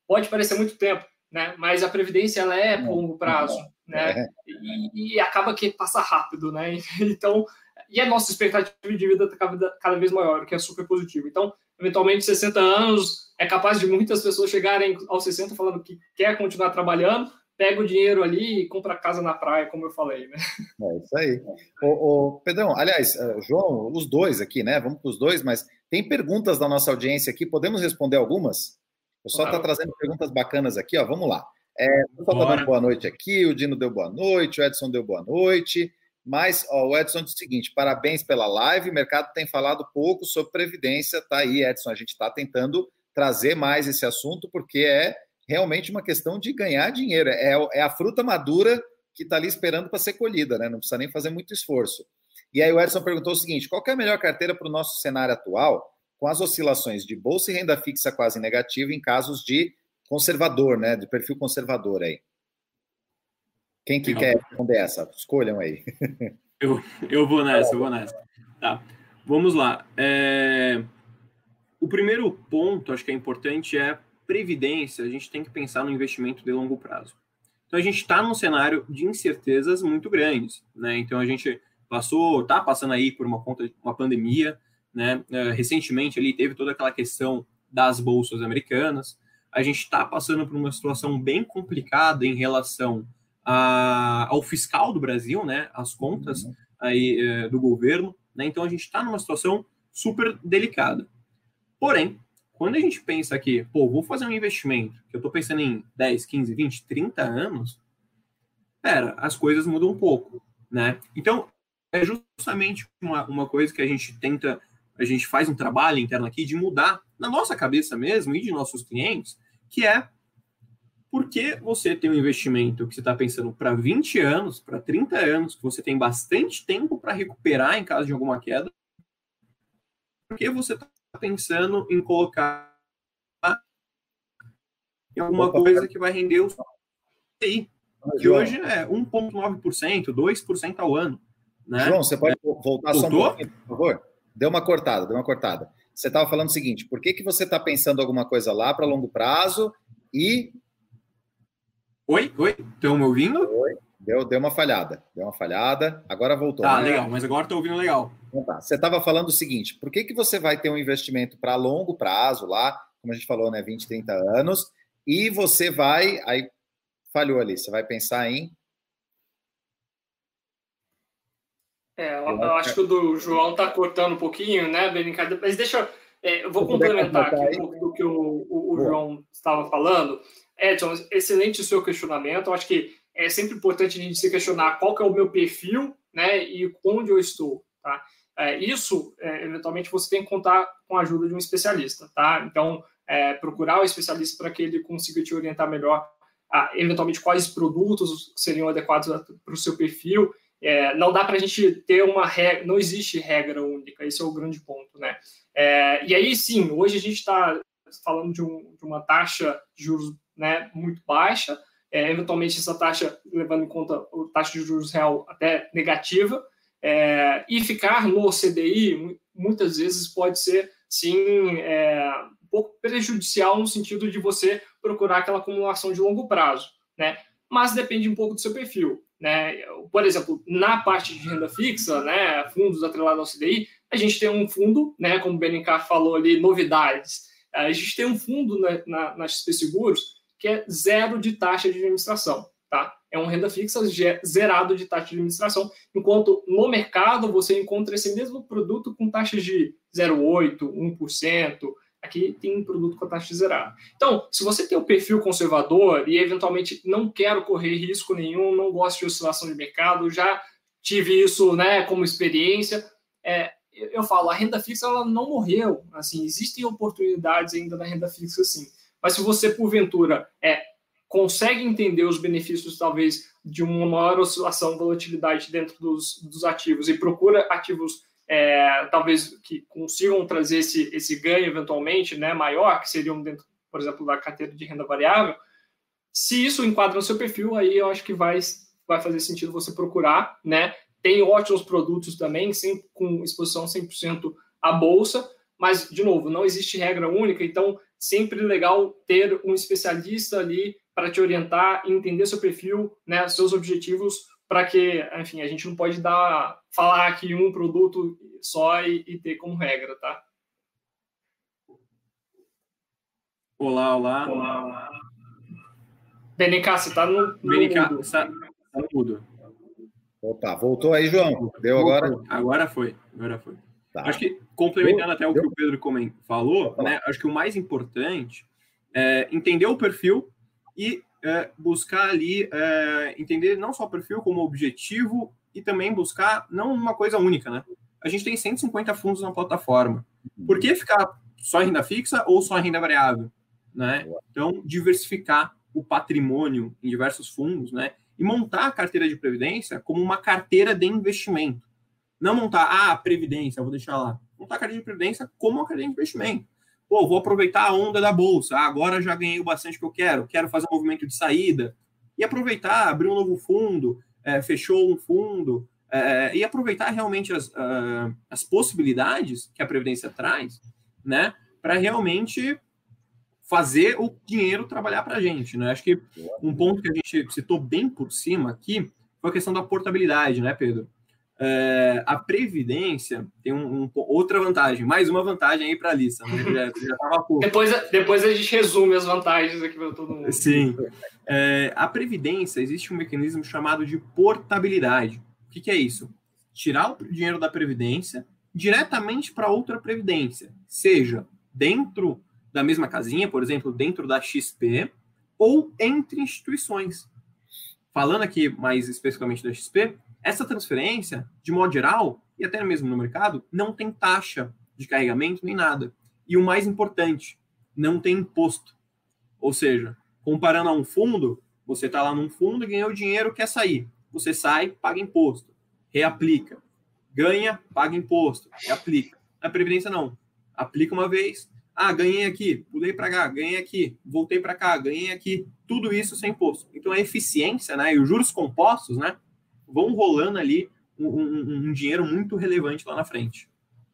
pode parecer muito tempo, né? Mas a Previdência ela é por longo prazo, né? É. E, e acaba que passa rápido, né? Então, e a nossa expectativa de vida está cada, vez maior, o que é super positivo. Então, eventualmente, 60 anos é capaz de muitas pessoas chegarem aos 60 falando que quer continuar trabalhando, pega o dinheiro ali e compra casa na praia, como eu falei, né? É isso aí. O, Pedrão, aliás, uh, João, os dois aqui, né? Vamos para os dois, mas tem perguntas da nossa audiência aqui, podemos responder algumas? O pessoal está trazendo perguntas bacanas aqui, ó. Vamos lá. É, o pessoal está dando boa noite aqui, o Dino deu boa noite, o Edson deu boa noite. Mas ó, o Edson diz o seguinte: parabéns pela live. O mercado tem falado pouco sobre previdência. Tá aí, Edson. A gente está tentando trazer mais esse assunto, porque é realmente uma questão de ganhar dinheiro. É, é a fruta madura que está ali esperando para ser colhida, né? Não precisa nem fazer muito esforço. E aí o Edson perguntou o seguinte: qual é a melhor carteira para o nosso cenário atual, com as oscilações de bolsa e renda fixa quase negativa em casos de conservador, né? De perfil conservador aí? Quem que quer responder essa? Escolham aí. eu, eu vou nessa, eu vou nessa. Tá. Vamos lá. É... O primeiro ponto, acho que é importante, é previdência. A gente tem que pensar no investimento de longo prazo. Então, a gente está num cenário de incertezas muito grandes. Né? Então, a gente passou, está passando aí por uma, conta, uma pandemia. Né? É, recentemente, ali teve toda aquela questão das bolsas americanas. A gente está passando por uma situação bem complicada em relação a, ao fiscal do Brasil, né? As contas aí é, do governo, né? Então a gente está numa situação super delicada. Porém, quando a gente pensa que, pô, vou fazer um investimento, que eu estou pensando em 10, 15, 20, 30 anos, pera, as coisas mudam um pouco, né? Então, é justamente uma, uma coisa que a gente tenta, a gente faz um trabalho interno aqui de mudar na nossa cabeça mesmo e de nossos clientes, que é por que você tem um investimento que você está pensando para 20 anos, para 30 anos, que você tem bastante tempo para recuperar em caso de alguma queda? Por que você está pensando em colocar em alguma coisa que vai render o CI, que hoje é 1,9%, 2% ao ano? Né? João, você pode é. voltar Voltou? só um pouquinho, por favor? Deu uma cortada, deu uma cortada. Você estava falando o seguinte: por que, que você está pensando alguma coisa lá para longo prazo e Oi, oi, estão me ouvindo? Oi, deu, deu uma falhada, deu uma falhada, agora voltou. Tá, né? legal, mas agora estou ouvindo legal. Então tá. Você estava falando o seguinte, por que, que você vai ter um investimento para longo prazo lá, como a gente falou, né, 20, 30 anos, e você vai, aí falhou ali, você vai pensar em... É, eu, eu acho que o do João está cortando um pouquinho, né, brincadeira, mas deixa eu... É, eu vou complementar aqui um pouco do que o, o, o João estava falando. Edson, excelente o seu questionamento. Eu acho que é sempre importante a gente se questionar qual que é o meu perfil, né, e onde eu estou, tá? É, isso, é, eventualmente, você tem que contar com a ajuda de um especialista, tá? Então, é, procurar o especialista para que ele consiga te orientar melhor, a, eventualmente, quais produtos seriam adequados para o seu perfil. É, não dá para a gente ter uma regra, não existe regra única, esse é o grande ponto, né? É, e aí, sim, hoje a gente está falando de, um, de uma taxa de juros né, muito baixa, é, eventualmente essa taxa, levando em conta a taxa de juros real até negativa, é, e ficar no CDI muitas vezes pode ser, sim, é, um pouco prejudicial no sentido de você procurar aquela acumulação de longo prazo, né? Mas depende um pouco do seu perfil, né? Por exemplo, na parte de renda fixa, né, fundos atrelados ao CDI, a gente tem um fundo, né, como o Benincar falou ali, novidades. A gente tem um fundo na, na, na XP Seguros que é zero de taxa de administração. Tá? É um renda fixa zerado de taxa de administração, enquanto no mercado você encontra esse mesmo produto com taxas de 0,8%, 1%. Aqui tem um produto com a taxa zerada. Então, se você tem um perfil conservador e eventualmente não quero correr risco nenhum, não gosto de oscilação de mercado, já tive isso né, como experiência, é, eu falo, a renda fixa ela não morreu. Assim, existem oportunidades ainda na renda fixa, sim. Mas se você, porventura, é, consegue entender os benefícios, talvez, de uma maior oscilação, volatilidade dentro dos, dos ativos e procura ativos, é, talvez, que consigam trazer esse, esse ganho, eventualmente, né, maior, que seriam dentro, por exemplo, da carteira de renda variável, se isso enquadra no seu perfil, aí eu acho que vai, vai fazer sentido você procurar, né? Tem ótimos produtos também, sem, com exposição 100% à bolsa, mas, de novo, não existe regra única, então sempre legal ter um especialista ali para te orientar entender seu perfil, né, seus objetivos, para que, enfim, a gente não pode dar falar aqui um produto só e, e ter como regra, tá? Olá, olá. Olá, olá. BNK, você está no, no BNK, mudo. Tá, tá no mudo. Opa, voltou aí, João. Deu agora? Agora foi, agora foi. Tá. Acho que, complementando até o que o Pedro falou, né, acho que o mais importante é entender o perfil e é, buscar ali, é, entender não só o perfil como objetivo e também buscar não uma coisa única, né? A gente tem 150 fundos na plataforma. Por que ficar só em renda fixa ou só em renda variável? Né? Então, diversificar o patrimônio em diversos fundos, né? E montar a carteira de previdência como uma carteira de investimento. Não montar, ah, previdência, vou deixar lá. Montar a carteira de previdência como uma carteira de investimento. Pô, vou aproveitar a onda da bolsa. Ah, agora já ganhei o bastante que eu quero. Quero fazer um movimento de saída. e aproveitar, abrir um novo fundo, é, fechou um fundo, é, e aproveitar realmente as, uh, as possibilidades que a Previdência traz, né, para realmente fazer o dinheiro trabalhar para a gente. Né? Acho que um ponto que a gente citou bem por cima aqui foi a questão da portabilidade, né, Pedro? É, a Previdência tem um, um, outra vantagem, mais uma vantagem aí para a lista. Né? Já, já depois, depois a gente resume as vantagens aqui para todo mundo. Sim. É, a Previdência, existe um mecanismo chamado de portabilidade que, que é isso? Tirar o dinheiro da Previdência diretamente para outra Previdência, seja dentro da mesma casinha, por exemplo, dentro da XP, ou entre instituições. Falando aqui mais especificamente da XP, essa transferência, de modo geral, e até mesmo no mercado, não tem taxa de carregamento nem nada. E o mais importante, não tem imposto. Ou seja, comparando a um fundo, você está lá num fundo ganhou dinheiro, quer sair você sai, paga imposto, reaplica. Ganha, paga imposto, reaplica. Na Previdência, não. Aplica uma vez, ah, ganhei aqui, pulei para cá, ganhei aqui, voltei para cá, ganhei aqui. Tudo isso sem imposto. Então, a eficiência né, e os juros compostos né, vão rolando ali um, um, um dinheiro muito relevante lá na frente.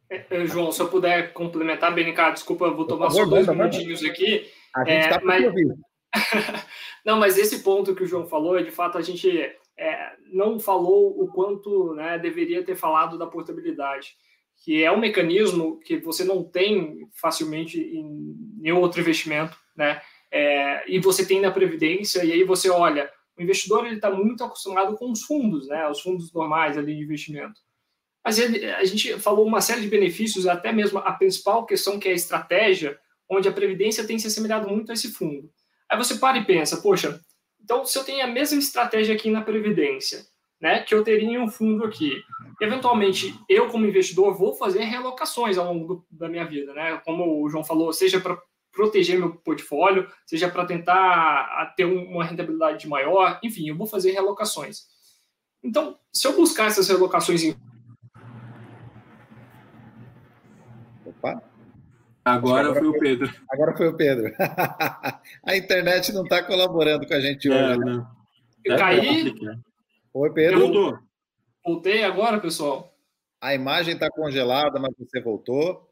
É, é, João, se eu puder complementar, Benicar, desculpa, eu vou tomar só dois minutinhos aqui. A gente está é, mas... Não, mas esse ponto que o João falou, é de fato a gente é, não falou o quanto né, deveria ter falado da portabilidade, que é um mecanismo que você não tem facilmente em nenhum outro investimento, né? É, e você tem na previdência e aí você olha, o investidor ele está muito acostumado com os fundos, né? Os fundos normais ali de investimento. Mas ele, a gente falou uma série de benefícios, até mesmo a principal questão que é a estratégia, onde a previdência tem se assemelhado muito a esse fundo. Aí você para e pensa, poxa, então, se eu tenho a mesma estratégia aqui na Previdência, né, que eu teria em um fundo aqui, eventualmente eu, como investidor, vou fazer realocações ao longo do, da minha vida, né? Como o João falou, seja para proteger meu portfólio, seja para tentar ter uma rentabilidade maior, enfim, eu vou fazer realocações. Então, se eu buscar essas realocações em Opa. Agora, agora foi, o Pedro. Agora foi o Pedro. a internet não está colaborando com a gente é, hoje. Né? Eu caí. Oi, Pedro. Voltou. Voltei agora, pessoal. A imagem está congelada, mas você voltou.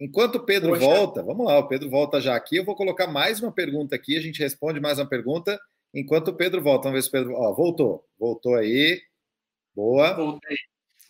Enquanto o Pedro Poxa. volta, vamos lá, o Pedro volta já aqui. Eu vou colocar mais uma pergunta aqui, a gente responde mais uma pergunta enquanto o Pedro volta. Vamos ver se o Pedro. Ó, voltou. Voltou aí. Boa. Voltei.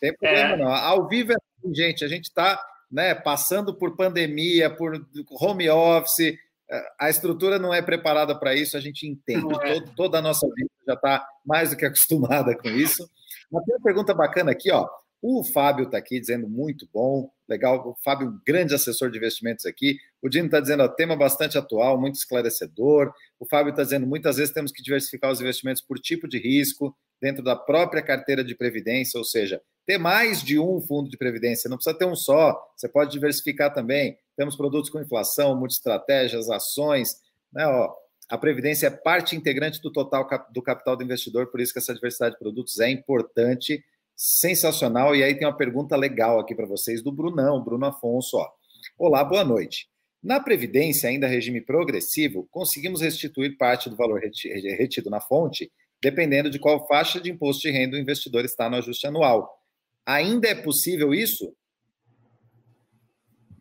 Tem problema é... não. Ao vivo é assim, gente. A gente está né, passando por pandemia, por home office, eh, a estrutura não é preparada para isso, a gente entende. É. Todo, toda a nossa vida já está mais do que acostumada com isso. Mas tem uma pergunta bacana aqui, ó. O Fábio está aqui dizendo muito bom, legal. O Fábio, grande assessor de investimentos aqui. O Dino está dizendo, ó, tema bastante atual, muito esclarecedor. O Fábio está dizendo, muitas vezes temos que diversificar os investimentos por tipo de risco dentro da própria carteira de previdência, ou seja, ter mais de um fundo de previdência, não precisa ter um só, você pode diversificar também. Temos produtos com inflação, multiestratégias, ações, né? Ó, a previdência é parte integrante do total do capital do investidor, por isso que essa diversidade de produtos é importante, sensacional. E aí tem uma pergunta legal aqui para vocês do Brunão, Bruno Afonso. Ó. Olá, boa noite. Na Previdência, ainda regime progressivo, conseguimos restituir parte do valor retido na fonte, dependendo de qual faixa de imposto de renda o investidor está no ajuste anual. Ainda é possível isso?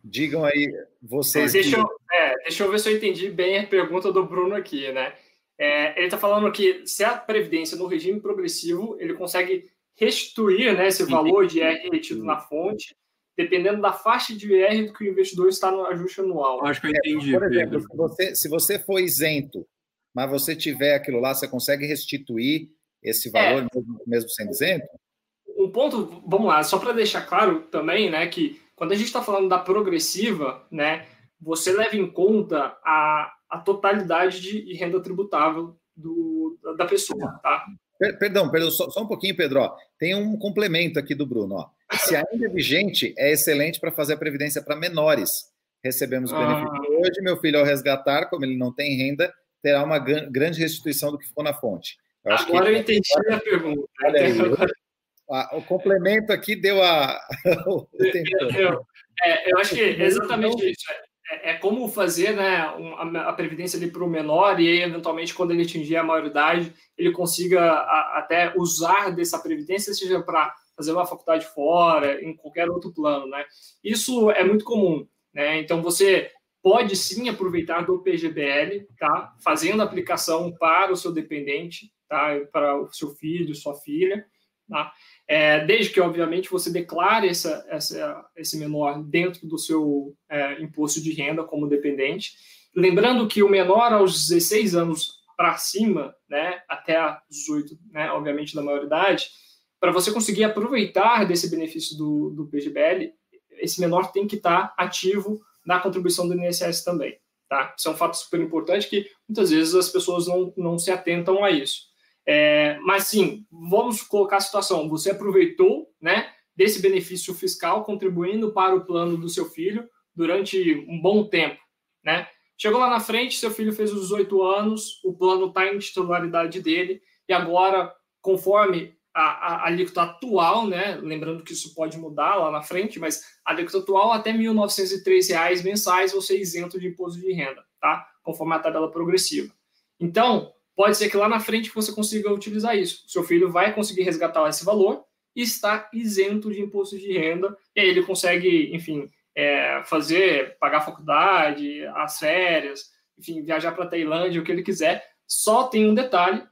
Digam aí vocês. Deixa, que... eu, é, deixa eu ver se eu entendi bem a pergunta do Bruno aqui, né? É, ele está falando que se a Previdência no regime progressivo, ele consegue restituir né, esse valor de IR retido na fonte, dependendo da faixa de IR que o investidor está no ajuste anual. Acho que eu entendi. É, por exemplo, se você, se você for isento, mas você tiver aquilo lá, você consegue restituir esse valor é. mesmo, mesmo sendo isento? um ponto, vamos lá, só para deixar claro também, né, que quando a gente está falando da progressiva, né, você leva em conta a, a totalidade de renda tributável do, da pessoa, tá? Perdão, perdão só, só, um pouquinho, Pedro. Ó. Tem um complemento aqui do Bruno. Ó. Se ainda é vigente, é excelente para fazer a previdência para menores. Recebemos o benefício ah. hoje. Meu filho, ao resgatar, como ele não tem renda, terá uma grande restituição do que ficou na fonte. Eu Agora que... eu entendi a pergunta. Olha aí, o complemento aqui deu a. eu, eu, é, eu acho que é exatamente isso. É, é, como fazer né, a, previdência ali para o menor e aí, eventualmente, quando ele atingir a maioridade, ele consiga a, até usar dessa previdência, seja para fazer uma faculdade fora, em qualquer outro plano, né? Isso é muito comum, né? Então, você pode sim aproveitar do PGBL, tá? Fazendo aplicação para o seu dependente, tá? Para o seu filho, sua filha, tá? É, desde que, obviamente, você declare essa, essa, esse menor dentro do seu é, imposto de renda como dependente. Lembrando que o menor aos 16 anos para cima, né, até 18, né, obviamente, da maioridade, para você conseguir aproveitar desse benefício do, do PGBL, esse menor tem que estar tá ativo na contribuição do INSS também. Tá? Isso é um fato super importante que muitas vezes as pessoas não, não se atentam a isso. É, mas sim, vamos colocar a situação: você aproveitou né, desse benefício fiscal contribuindo para o plano do seu filho durante um bom tempo. Né? Chegou lá na frente, seu filho fez os 18 anos, o plano está em titularidade dele, e agora, conforme a, a, a alíquota atual, né, lembrando que isso pode mudar lá na frente, mas a alíquota atual, até R$ 1.903 mensais, você é isento de imposto de renda, tá? conforme a tabela progressiva. Então, pode ser que lá na frente você consiga utilizar isso. Seu filho vai conseguir resgatar esse valor e está isento de imposto de renda, e aí ele consegue, enfim, é, fazer, pagar a faculdade, as férias, enfim, viajar para a Tailândia, o que ele quiser. Só tem um detalhe,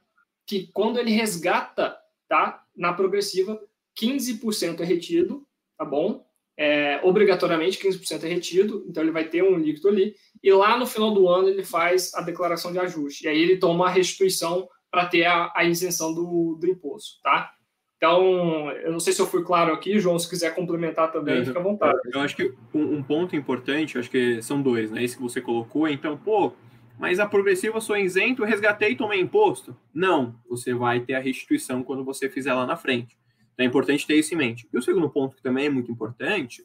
que quando ele resgata, tá, na progressiva, 15% é retido, tá bom? É, obrigatoriamente 15% é retido, então ele vai ter um líquido ali, e lá no final do ano ele faz a declaração de ajuste, e aí ele toma a restituição para ter a, a isenção do, do, imposto, tá? Então, eu não sei se eu fui claro aqui, João, se quiser complementar também, é, fica à vontade. Eu acho que um, um ponto importante, acho que são dois, né? Esse que você colocou, então, pô, mas a progressiva sou isento, resgatei e tomei imposto? Não, você vai ter a restituição quando você fizer lá na frente. Então é importante ter isso em mente. E o segundo ponto, que também é muito importante,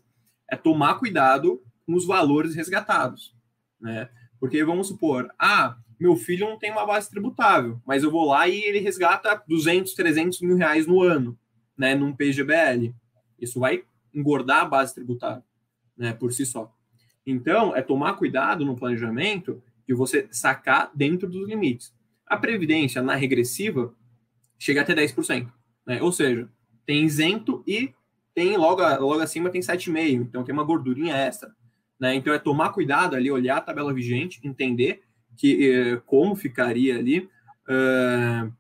é tomar cuidado com os valores resgatados. Né? Porque vamos supor, ah, meu filho não tem uma base tributável, mas eu vou lá e ele resgata 200, 300 mil reais no ano, né, num PGBL. Isso vai engordar a base tributável, né, por si só. Então, é tomar cuidado no planejamento de você sacar dentro dos limites. A previdência na regressiva chega até 10%, né? Ou seja, tem isento e tem logo, logo acima tem 7,5, então tem uma gordurinha extra. Né? Então é tomar cuidado ali, olhar a tabela vigente, entender que eh, como ficaria ali uh,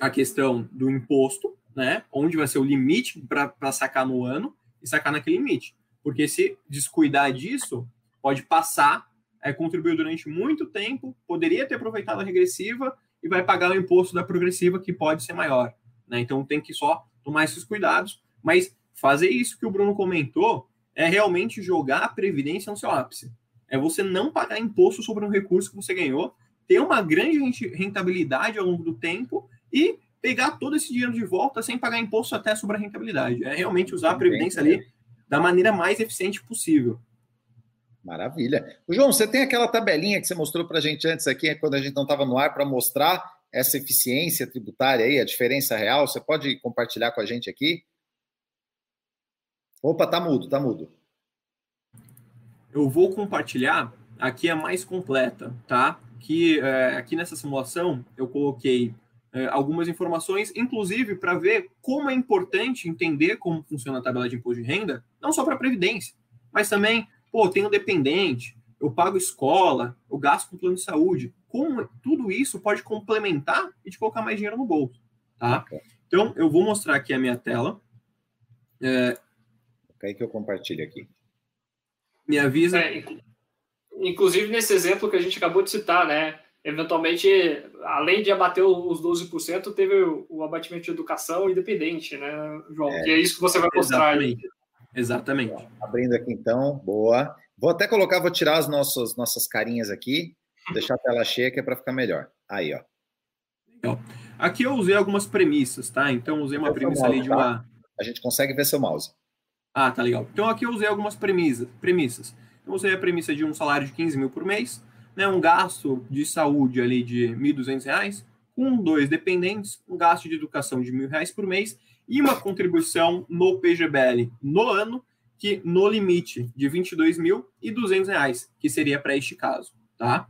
a questão do imposto, né? onde vai ser o limite para sacar no ano e sacar naquele limite. Porque se descuidar disso, pode passar, é, contribuir durante muito tempo, poderia ter aproveitado a regressiva e vai pagar o imposto da progressiva, que pode ser maior. Né? Então tem que só tomar esses cuidados, mas fazer isso que o Bruno comentou é realmente jogar a previdência no seu ápice. É você não pagar imposto sobre um recurso que você ganhou, ter uma grande rentabilidade ao longo do tempo e pegar todo esse dinheiro de volta sem pagar imposto até sobre a rentabilidade. É realmente usar a previdência ali da maneira mais eficiente possível. Maravilha. O João, você tem aquela tabelinha que você mostrou para a gente antes aqui, quando a gente não estava no ar, para mostrar essa eficiência tributária aí, a diferença real? Você pode compartilhar com a gente aqui? Opa, tá mudo, tá mudo. Eu vou compartilhar, aqui é mais completa, tá? Que é, aqui nessa simulação eu coloquei é, algumas informações, inclusive para ver como é importante entender como funciona a tabela de imposto de renda, não só para a Previdência, mas também, pô, tenho dependente, eu pago escola, eu gasto com plano de saúde como tudo isso pode complementar e te colocar mais dinheiro no bolso, tá? Então, eu vou mostrar aqui a minha tela. É... Okay, que eu compartilho aqui. Me avisa. É, inclusive, nesse exemplo que a gente acabou de citar, né? Eventualmente, além de abater os 12%, teve o abatimento de educação independente, né, João? É, que é isso que você vai mostrar exatamente. aí. Exatamente. Abrindo aqui então, boa. Vou até colocar, vou tirar as nossas, nossas carinhas aqui deixar a tela cheia que é para ficar melhor. Aí, ó. Legal. Aqui eu usei algumas premissas, tá? Então usei uma premissa mouse, ali de tá? uma. A gente consegue ver seu mouse. Ah, tá legal. Então aqui eu usei algumas premissas. premissas. Então usei a premissa de um salário de 15 mil por mês, né? Um gasto de saúde ali de R$ 1.200, com dois dependentes, um gasto de educação de R$ reais por mês e uma contribuição no PGBL no ano que no limite de R$ 22.200, que seria para este caso, tá?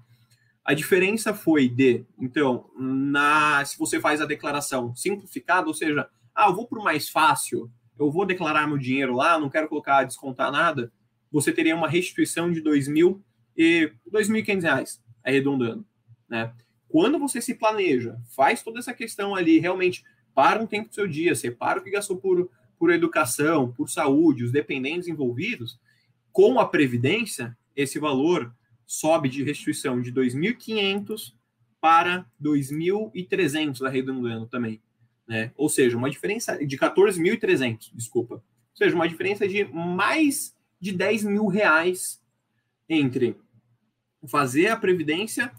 A diferença foi de, então, na, se você faz a declaração simplificada, ou seja, ah, eu vou para o mais fácil, eu vou declarar meu dinheiro lá, não quero colocar, descontar nada, você teria uma restituição de R$ 2.000 e R$ 2.500, arredondando, né? Quando você se planeja, faz toda essa questão ali, realmente para um tempo do seu dia, separa o que gastou por, por educação, por saúde, os dependentes envolvidos, com a Previdência, esse valor sobe de restituição de 2.500 para 2.300, arredondando também. Né? Ou seja, uma diferença de 14.300, desculpa. Ou seja, uma diferença de mais de 10 mil reais entre fazer a Previdência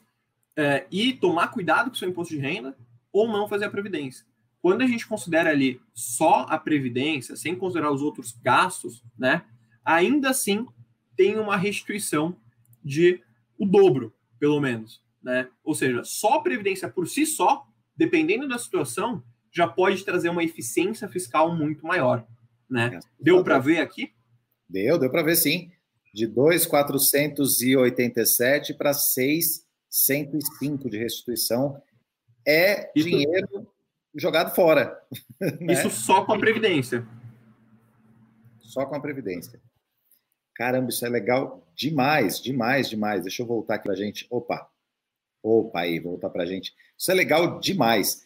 é, e tomar cuidado com o seu imposto de renda ou não fazer a previdência. Quando a gente considera ali só a previdência, sem considerar os outros gastos, né, ainda assim tem uma restituição de o dobro, pelo menos, né? Ou seja, só a previdência por si só, dependendo da situação, já pode trazer uma eficiência fiscal muito maior, né? Deu para ver aqui? Deu, deu para ver sim. De 2,487 para 6 105 de restituição é Isso... dinheiro jogado fora. Né? Isso só com a Previdência. Só com a Previdência. Caramba, isso é legal demais, demais, demais. Deixa eu voltar aqui para a gente. Opa, opa aí, voltar para a gente. Isso é legal demais.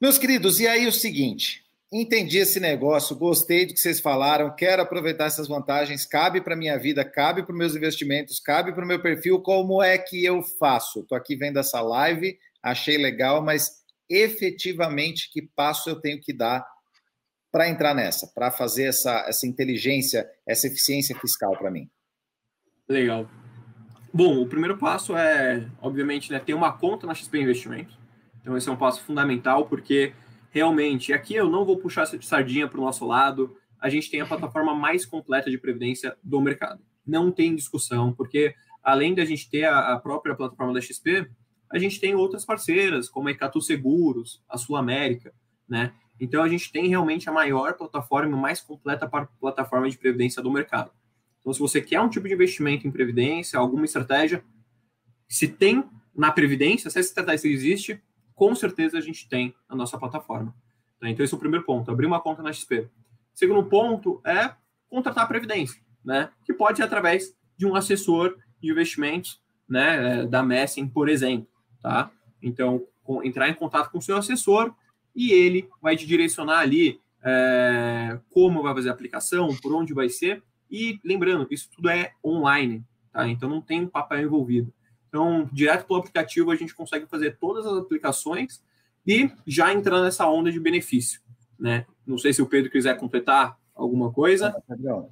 Meus queridos, e aí o seguinte, entendi esse negócio, gostei do que vocês falaram, quero aproveitar essas vantagens, cabe para minha vida, cabe para meus investimentos, cabe para o meu perfil, como é que eu faço? Estou aqui vendo essa live, achei legal, mas efetivamente que passo eu tenho que dar para entrar nessa, para fazer essa, essa inteligência, essa eficiência fiscal para mim? Legal. Bom, o primeiro passo é, obviamente, né, ter uma conta na XP Investimentos. Então, esse é um passo fundamental, porque realmente, aqui eu não vou puxar sardinha para o nosso lado, a gente tem a plataforma mais completa de previdência do mercado. Não tem discussão, porque além de a gente ter a, própria plataforma da XP, a gente tem outras parceiras, como a Icatu Seguros, a Sul América, né? Então a gente tem realmente a maior plataforma, mais completa plataforma de previdência do mercado. Então, se você quer um tipo de investimento em previdência, alguma estratégia, se tem na previdência, se essa estratégia existe, com certeza a gente tem a nossa plataforma. Tá? Então, esse é o primeiro ponto, abrir uma conta na XP. Segundo ponto é contratar a Previdência, né? que pode ser através de um assessor de investimentos né, é, da Messing, por exemplo. Tá? Então, entrar em contato com o seu assessor e ele vai te direcionar ali é, como vai fazer a aplicação, por onde vai ser. E lembrando, isso tudo é online, tá? então não tem papel envolvido. Então, direto pelo aplicativo, a gente consegue fazer todas as aplicações e já entrar nessa onda de benefício. Né? Não sei se o Pedro quiser completar alguma coisa.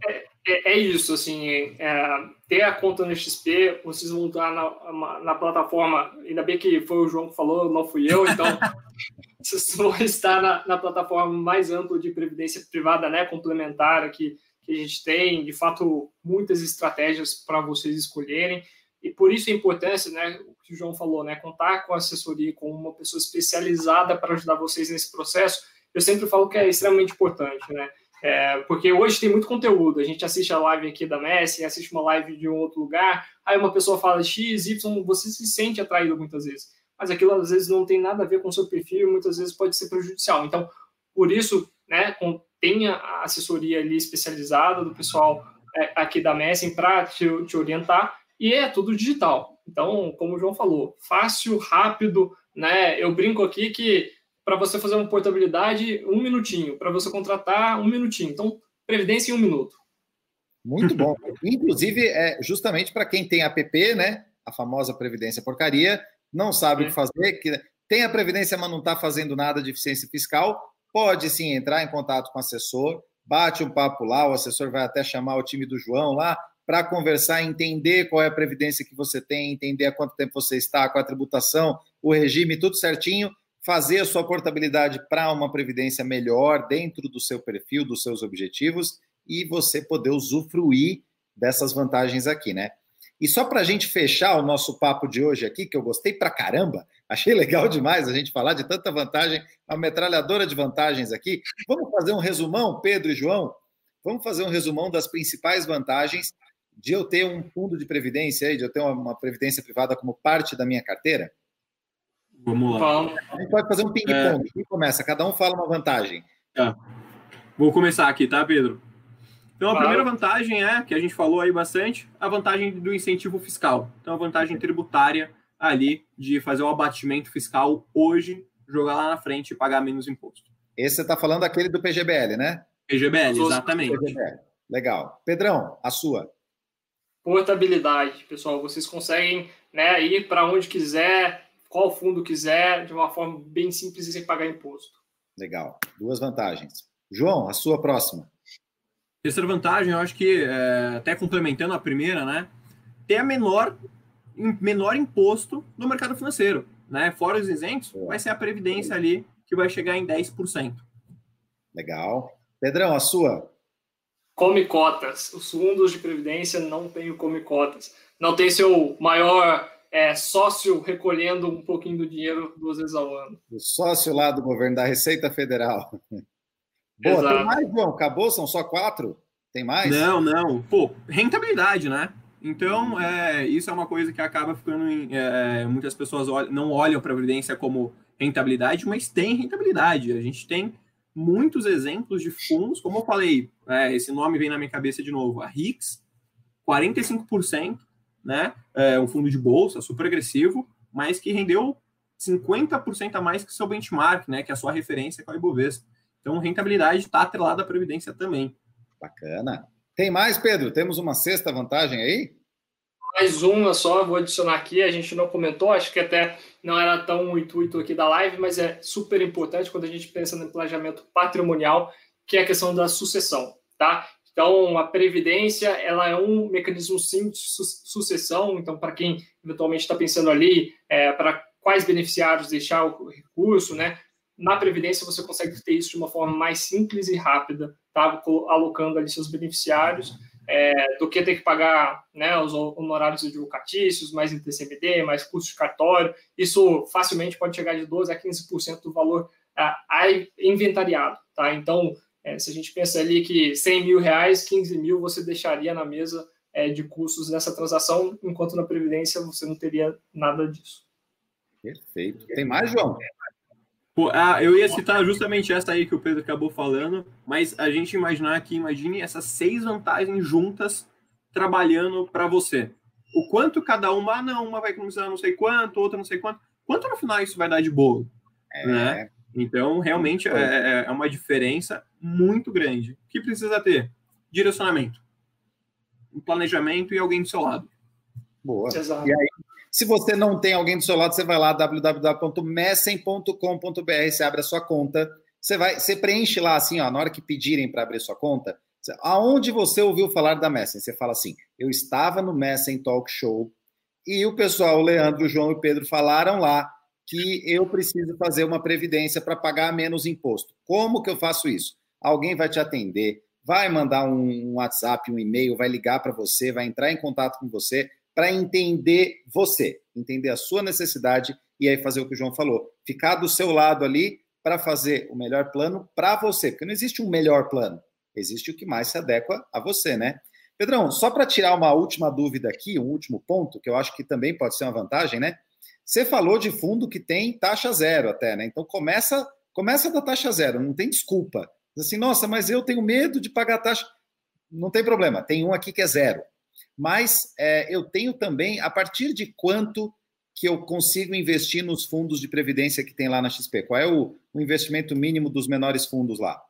É, é, é isso, assim, é, ter a conta no XP, vocês vão estar na, na, plataforma, ainda bem que foi o João que falou, não fui eu, então vocês vão estar na, na, plataforma mais ampla de previdência privada, né, complementar que, que a gente tem, de fato, muitas estratégias para vocês escolherem, e por isso a importância, né, o que o João falou, né, contar com a assessoria, com uma pessoa especializada para ajudar vocês nesse processo, eu sempre falo que é extremamente importante, né, é, porque hoje tem muito conteúdo, a gente assiste a live aqui da Messi, assiste uma live de um outro lugar, aí uma pessoa fala X, Y, você se sente atraído muitas vezes, mas aquilo às vezes não tem nada a ver com o seu perfil e muitas vezes pode ser prejudicial, então, por isso, né, tenha a assessoria ali especializada do pessoal é, aqui da Messi para te, te orientar, e é tudo digital. Então, como o João falou, fácil, rápido, né? Eu brinco aqui que para você fazer uma portabilidade, um minutinho. Para você contratar, um minutinho. Então, previdência em um minuto. Muito bom. Inclusive, é justamente para quem tem app, né? A famosa Previdência Porcaria, não sabe é. o que fazer, que tem a Previdência, mas não está fazendo nada de eficiência fiscal, pode sim entrar em contato com o assessor, bate um papo lá, o assessor vai até chamar o time do João lá, para conversar, entender qual é a previdência que você tem, entender há quanto tempo você está, com a tributação, o regime, tudo certinho, fazer a sua portabilidade para uma previdência melhor dentro do seu perfil, dos seus objetivos e você poder usufruir dessas vantagens aqui, né? E só para a gente fechar o nosso papo de hoje aqui, que eu gostei pra caramba, achei legal demais a gente falar de tanta vantagem, uma metralhadora de vantagens aqui. Vamos fazer um resumão, Pedro e João? vamos fazer um resumão das principais vantagens de eu ter um fundo de previdência, de eu ter uma, previdência privada como parte da minha carteira? Vamos lá. A gente pode fazer um ping-pong. É... Quem começa? Cada um fala uma vantagem. Tá. Vou começar aqui, tá, Pedro? Então, a primeira vantagem é, que a gente falou aí bastante, a vantagem do incentivo fiscal. Então, a vantagem tributária ali de fazer o abatimento fiscal hoje, jogar lá na frente e pagar menos imposto. Esse você está falando daquele do PGBL, né? PGBL, exatamente. PGBL. Legal. Pedrão, a sua. Portabilidade, pessoal. Vocês conseguem né, ir para onde quiser, qual fundo quiser, de uma forma bem simples e sem pagar imposto. Legal. Duas vantagens. João, a sua próxima. Terceira vantagem, eu acho que, é, até complementando a primeira, né? Ter a menor, menor imposto no mercado financeiro. Né? Fora os isentos, vai ser a Previdência ali, que vai chegar em 10%. Legal. Pedrão, a sua? Come cotas. Os fundos de Previdência não têm o come cotas. Não tem seu maior é, sócio recolhendo um pouquinho do dinheiro duas vezes ao ano. O sócio lá do governo da Receita Federal. Boa, Exato. tem mais, João? Acabou? São só quatro? Tem mais? Não, não. Pô, rentabilidade, né? Então, é, isso é uma coisa que acaba ficando em. É, muitas pessoas olham, não olham para a Previdência como rentabilidade, mas tem rentabilidade. A gente tem muitos exemplos de fundos, como eu falei, é, esse nome vem na minha cabeça de novo, a RIX, 45%, né? É um fundo de bolsa super agressivo, mas que rendeu 50% a mais que seu benchmark, né? Que é a sua referência com a Ibovespa. Então, rentabilidade está atrelada à Previdência também. Bacana. Tem mais, Pedro? Temos uma sexta vantagem aí? Mais uma só, vou adicionar aqui, a gente não comentou, acho que até não era tão o intuito aqui da live, mas é super importante quando a gente pensa no planejamento patrimonial, que é a questão da sucessão, tá? Então, a previdência, ela é um mecanismo sim de sucessão, então, para quem eventualmente está pensando ali, é, para quais beneficiários deixar o recurso, né? Na Previdência, você consegue ter isso de uma forma mais simples e rápida, tá? alocando ali seus beneficiários, é, do que ter que pagar né, os honorários advocatícios, mais ITCMD, mais custo de cartório. Isso facilmente pode chegar de 12% a 15% do valor a, a inventariado. Tá? Então, é, se a gente pensa ali que 100 mil reais, 15 mil você deixaria na mesa é, de custos nessa transação, enquanto na Previdência você não teria nada disso. Perfeito. Tem mais, João? Pô, ah, eu ia citar justamente essa aí que o Pedro acabou falando, mas a gente imaginar aqui, imagine essas seis vantagens juntas trabalhando para você. O quanto cada uma, ah, não, uma vai começar não sei quanto, outra não sei quanto. Quanto no final isso vai dar de bolo? É. Né? Então, realmente é, é, é uma diferença muito grande. O que precisa ter? Direcionamento, um planejamento e alguém do seu lado. Boa. Exato. E aí, se você não tem alguém do seu lado, você vai lá www.messen.com.br, você abre a sua conta, você vai, você preenche lá assim, ó, na hora que pedirem para abrir sua conta, aonde você ouviu falar da Messen? Você fala assim: "Eu estava no Messen Talk Show e o pessoal, o Leandro, o João e o Pedro falaram lá que eu preciso fazer uma previdência para pagar menos imposto. Como que eu faço isso? Alguém vai te atender, vai mandar um WhatsApp, um e-mail, vai ligar para você, vai entrar em contato com você para entender você, entender a sua necessidade e aí fazer o que o João falou, ficar do seu lado ali para fazer o melhor plano para você, porque não existe um melhor plano, existe o que mais se adequa a você, né? Pedrão, só para tirar uma última dúvida aqui, um último ponto, que eu acho que também pode ser uma vantagem, né? Você falou de fundo que tem taxa zero até, né? Então começa, começa da taxa zero, não tem desculpa. Assim, nossa, mas eu tenho medo de pagar taxa. Não tem problema, tem um aqui que é zero mas é, eu tenho também, a partir de quanto que eu consigo investir nos fundos de previdência que tem lá na XP? Qual é o, o investimento mínimo dos menores fundos lá?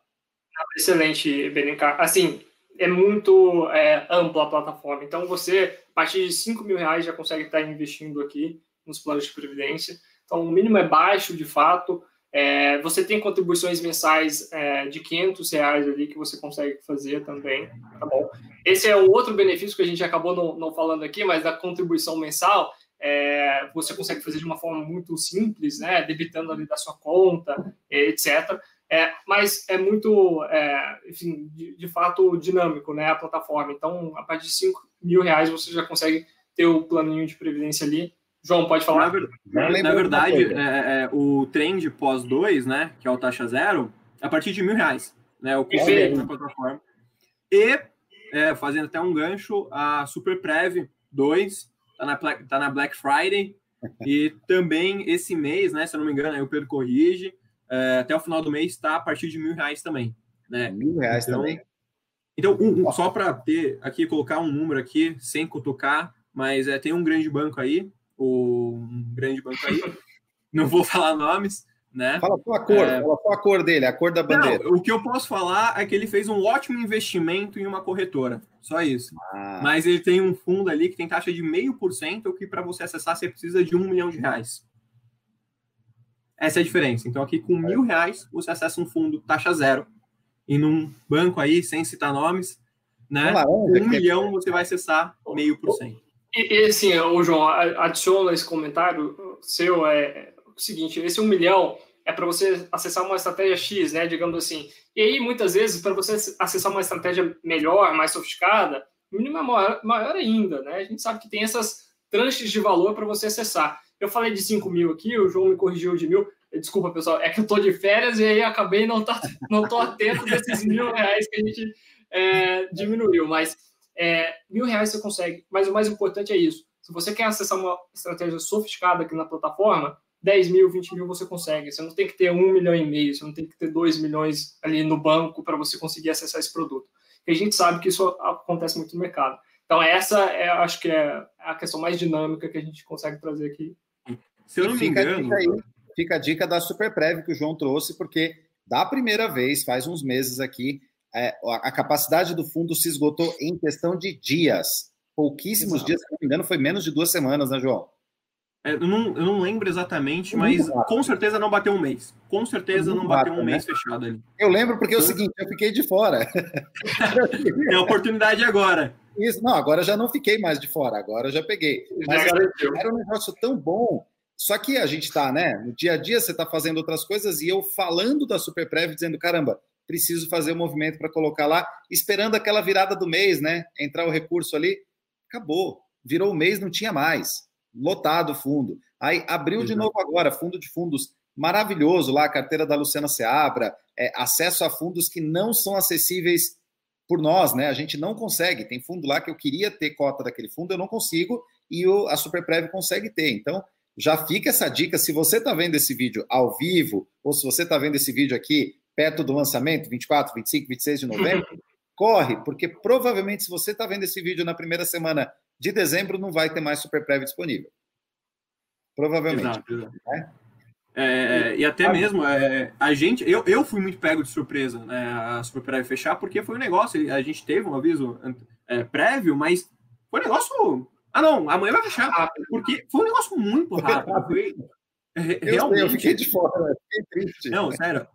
Excelente, Berencar. Assim, é muito é, ampla a plataforma. Então, você, a partir de 5 mil reais, já consegue estar investindo aqui nos planos de previdência. Então, o mínimo é baixo, de fato. É, você tem contribuições mensais é, de 500 reais ali que você consegue fazer também, tá bom? Esse é o outro benefício que a gente acabou não, não falando aqui, mas da contribuição mensal, é, você consegue fazer de uma forma muito simples, né? Debitando ali da sua conta, etc. É, mas é muito, é, enfim, de, de, fato dinâmico, né? A plataforma. Então, a partir de 5 mil reais você já consegue ter o planinho de previdência ali João, pode falar. Na, na verdade, é, é, o trend pós 2, né, que é o taxa zero, é a partir de mil reais, né, o custo da plataforma. E, é, fazendo até um gancho, a Super Prev 2 está na, tá na Black Friday. E também esse mês, né? Se eu não me engano, aí o Pedro corrige, é, até o final do mês está a partir de mil reais também. Né? Mil reais então, também. Então, um, um, só para ter aqui, colocar um número aqui, sem cutucar, mas é, tem um grande banco aí, um grande banco aí, não vou falar nomes, né? Fala só a cor, é... fala só a cor dele, a cor da bandeira. Não, o que eu posso falar é que ele fez um ótimo investimento em uma corretora, só isso. Ah. Mas ele tem um fundo ali que tem taxa de meio por cento, que para você acessar você precisa de um milhão de reais. Essa é a diferença. Então aqui com mil reais você acessa um fundo taxa zero e num banco aí sem citar nomes, né? Um milhão você vai acessar meio por cento. E, assim, o João, adiciona esse comentário seu, é, o seguinte, esse um milhão é para você acessar uma estratégia X, né, digamos assim. E aí, muitas vezes, para você acessar uma estratégia melhor, mais sofisticada, o mínimo é maior, maior ainda, né? A gente sabe que tem essas tranches de valor para você acessar. Eu falei de 5 mil aqui, o João me corrigiu de mil. Desculpa, pessoal, é que eu tô de férias e aí acabei não tá, não tô atento desses mil reais que a gente é, diminuiu, mas é, mil reais você consegue. Mas o mais importante é isso. Se você quer acessar uma estratégia sofisticada aqui na plataforma, 10 mil, 20 mil você consegue. Você não tem que ter um milhão e meio, você não tem que ter dois milhões ali no banco para você conseguir acessar esse produto. E a gente sabe que isso acontece muito no mercado. Então, essa é, acho que é a questão mais dinâmica que a gente consegue trazer aqui. Se eu não me engano. Aí, fica a dica da Superprev que o João trouxe, porque da primeira vez, faz uns meses aqui, a capacidade do fundo se esgotou em questão de dias. Pouquíssimos Exato. dias, se não me engano, foi menos de duas semanas, né, João? É, eu, não, eu não lembro exatamente, mas com certeza não bateu um mês. Com certeza não bateu um mês né? fechado ali. Eu lembro porque é o seguinte, eu fiquei de fora. é a oportunidade agora. Isso, não, agora já não fiquei mais de fora, agora eu já peguei. Mas era, era um negócio tão bom. Só que a gente está, né? No dia a dia você está fazendo outras coisas e eu falando da Superprev, dizendo, caramba, preciso fazer o um movimento para colocar lá, esperando aquela virada do mês, né? Entrar o recurso ali, acabou. Virou o mês, não tinha mais lotado o fundo. Aí abriu de novo agora, fundo de fundos maravilhoso lá, a carteira da Luciana Seabra, é, acesso a fundos que não são acessíveis por nós, né? A gente não consegue. Tem fundo lá que eu queria ter cota daquele fundo, eu não consigo, e o, a Superprev consegue ter. Então, já fica essa dica. Se você está vendo esse vídeo ao vivo, ou se você está vendo esse vídeo aqui perto do lançamento, 24, 25, 26 de novembro, corre, porque provavelmente, se você está vendo esse vídeo na primeira semana de dezembro não vai ter mais Super Prévio disponível. Provavelmente. Exato, exato. Né? É, é e até mesmo é, a gente, eu, eu fui muito pego de surpresa né, a Super Prévio fechar, porque foi um negócio, a gente teve um aviso é, prévio, mas foi um negócio. Ah, não, amanhã vai fechar, porque foi um negócio muito rápido. Foi, realmente. Eu fiquei de fora, fiquei triste. Não, sério.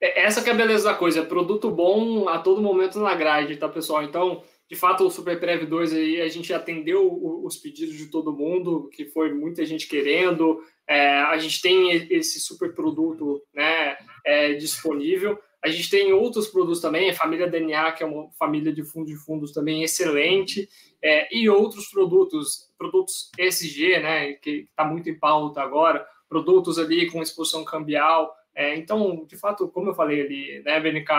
É, essa que é a beleza da coisa, é produto bom a todo momento na grade, tá, pessoal? Então, de fato, o Super Prev 2 aí, a gente atendeu os pedidos de todo mundo, que foi muita gente querendo. É, a gente tem esse super produto né, é, disponível. A gente tem outros produtos também, a família DNA, que é uma família de fundos de fundos também excelente, é, e outros produtos, produtos ESG, né, que está muito em pauta agora, produtos ali com exposição cambial. É, então, de fato, como eu falei ali, né, BNK,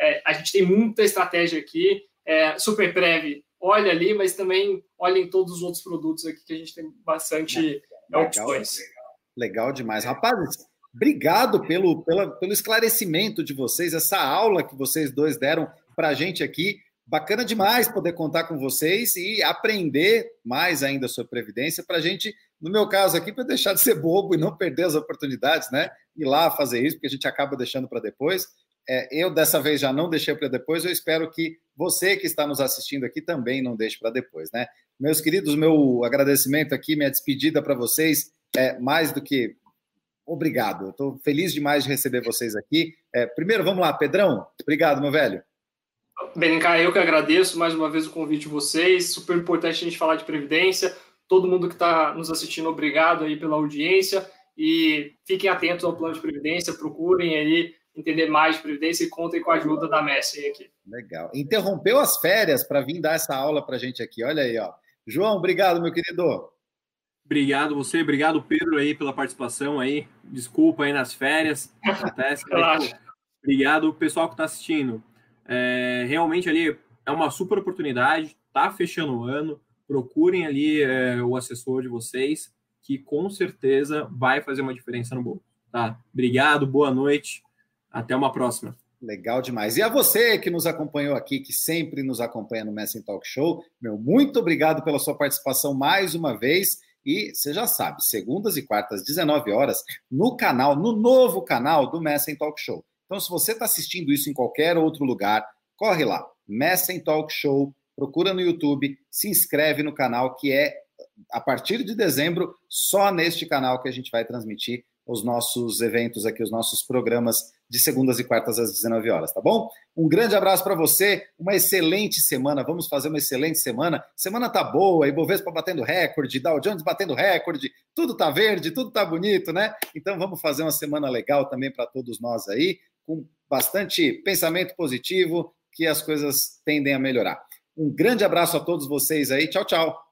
é, a gente tem muita estratégia aqui, é, Super Prev, olha ali, mas também olha em todos os outros produtos aqui que a gente tem bastante legal, opções. Legal, legal demais. Rapazes, obrigado pelo, pela, pelo esclarecimento de vocês, essa aula que vocês dois deram para a gente aqui. Bacana demais poder contar com vocês e aprender mais ainda sobre Previdência para a gente, no meu caso aqui, para deixar de ser bobo e não perder as oportunidades, né? Ir lá fazer isso, porque a gente acaba deixando para depois. É, eu dessa vez já não deixei para depois, eu espero que você que está nos assistindo aqui também não deixe para depois, né? Meus queridos, meu agradecimento aqui, minha despedida para vocês é mais do que obrigado. Estou feliz demais de receber vocês aqui. É, primeiro, vamos lá, Pedrão. Obrigado, meu velho. Benica, eu que agradeço mais uma vez o convite de vocês. Super importante a gente falar de previdência. Todo mundo que está nos assistindo, obrigado aí pela audiência e fiquem atentos ao plano de previdência. Procurem aí entender mais de previdência e contem com a ajuda da Messi aqui. Legal. Interrompeu as férias para vir dar essa aula para a gente aqui. Olha aí, ó. João, obrigado, meu querido. Obrigado você, obrigado Pedro aí pela participação aí. Desculpa aí nas férias, acontece. Mas, obrigado pessoal que está assistindo. É, realmente ali é uma super oportunidade, tá fechando o ano, procurem ali é, o assessor de vocês, que com certeza vai fazer uma diferença no bolo. Tá? Obrigado, boa noite, até uma próxima. Legal demais. E a você que nos acompanhou aqui, que sempre nos acompanha no Messing Talk Show, meu muito obrigado pela sua participação mais uma vez. E você já sabe, segundas e quartas, 19 horas, no canal, no novo canal do Messing Talk Show. Então, se você está assistindo isso em qualquer outro lugar, corre lá, Messing Talk Show, procura no YouTube, se inscreve no canal, que é a partir de dezembro, só neste canal que a gente vai transmitir os nossos eventos aqui, os nossos programas de segundas e quartas às 19 horas, tá bom? Um grande abraço para você, uma excelente semana. Vamos fazer uma excelente semana. Semana tá boa, Ibovespa batendo recorde, Dow Jones batendo recorde, tudo tá verde, tudo tá bonito, né? Então vamos fazer uma semana legal também para todos nós aí, com bastante pensamento positivo, que as coisas tendem a melhorar. Um grande abraço a todos vocês aí. Tchau, tchau.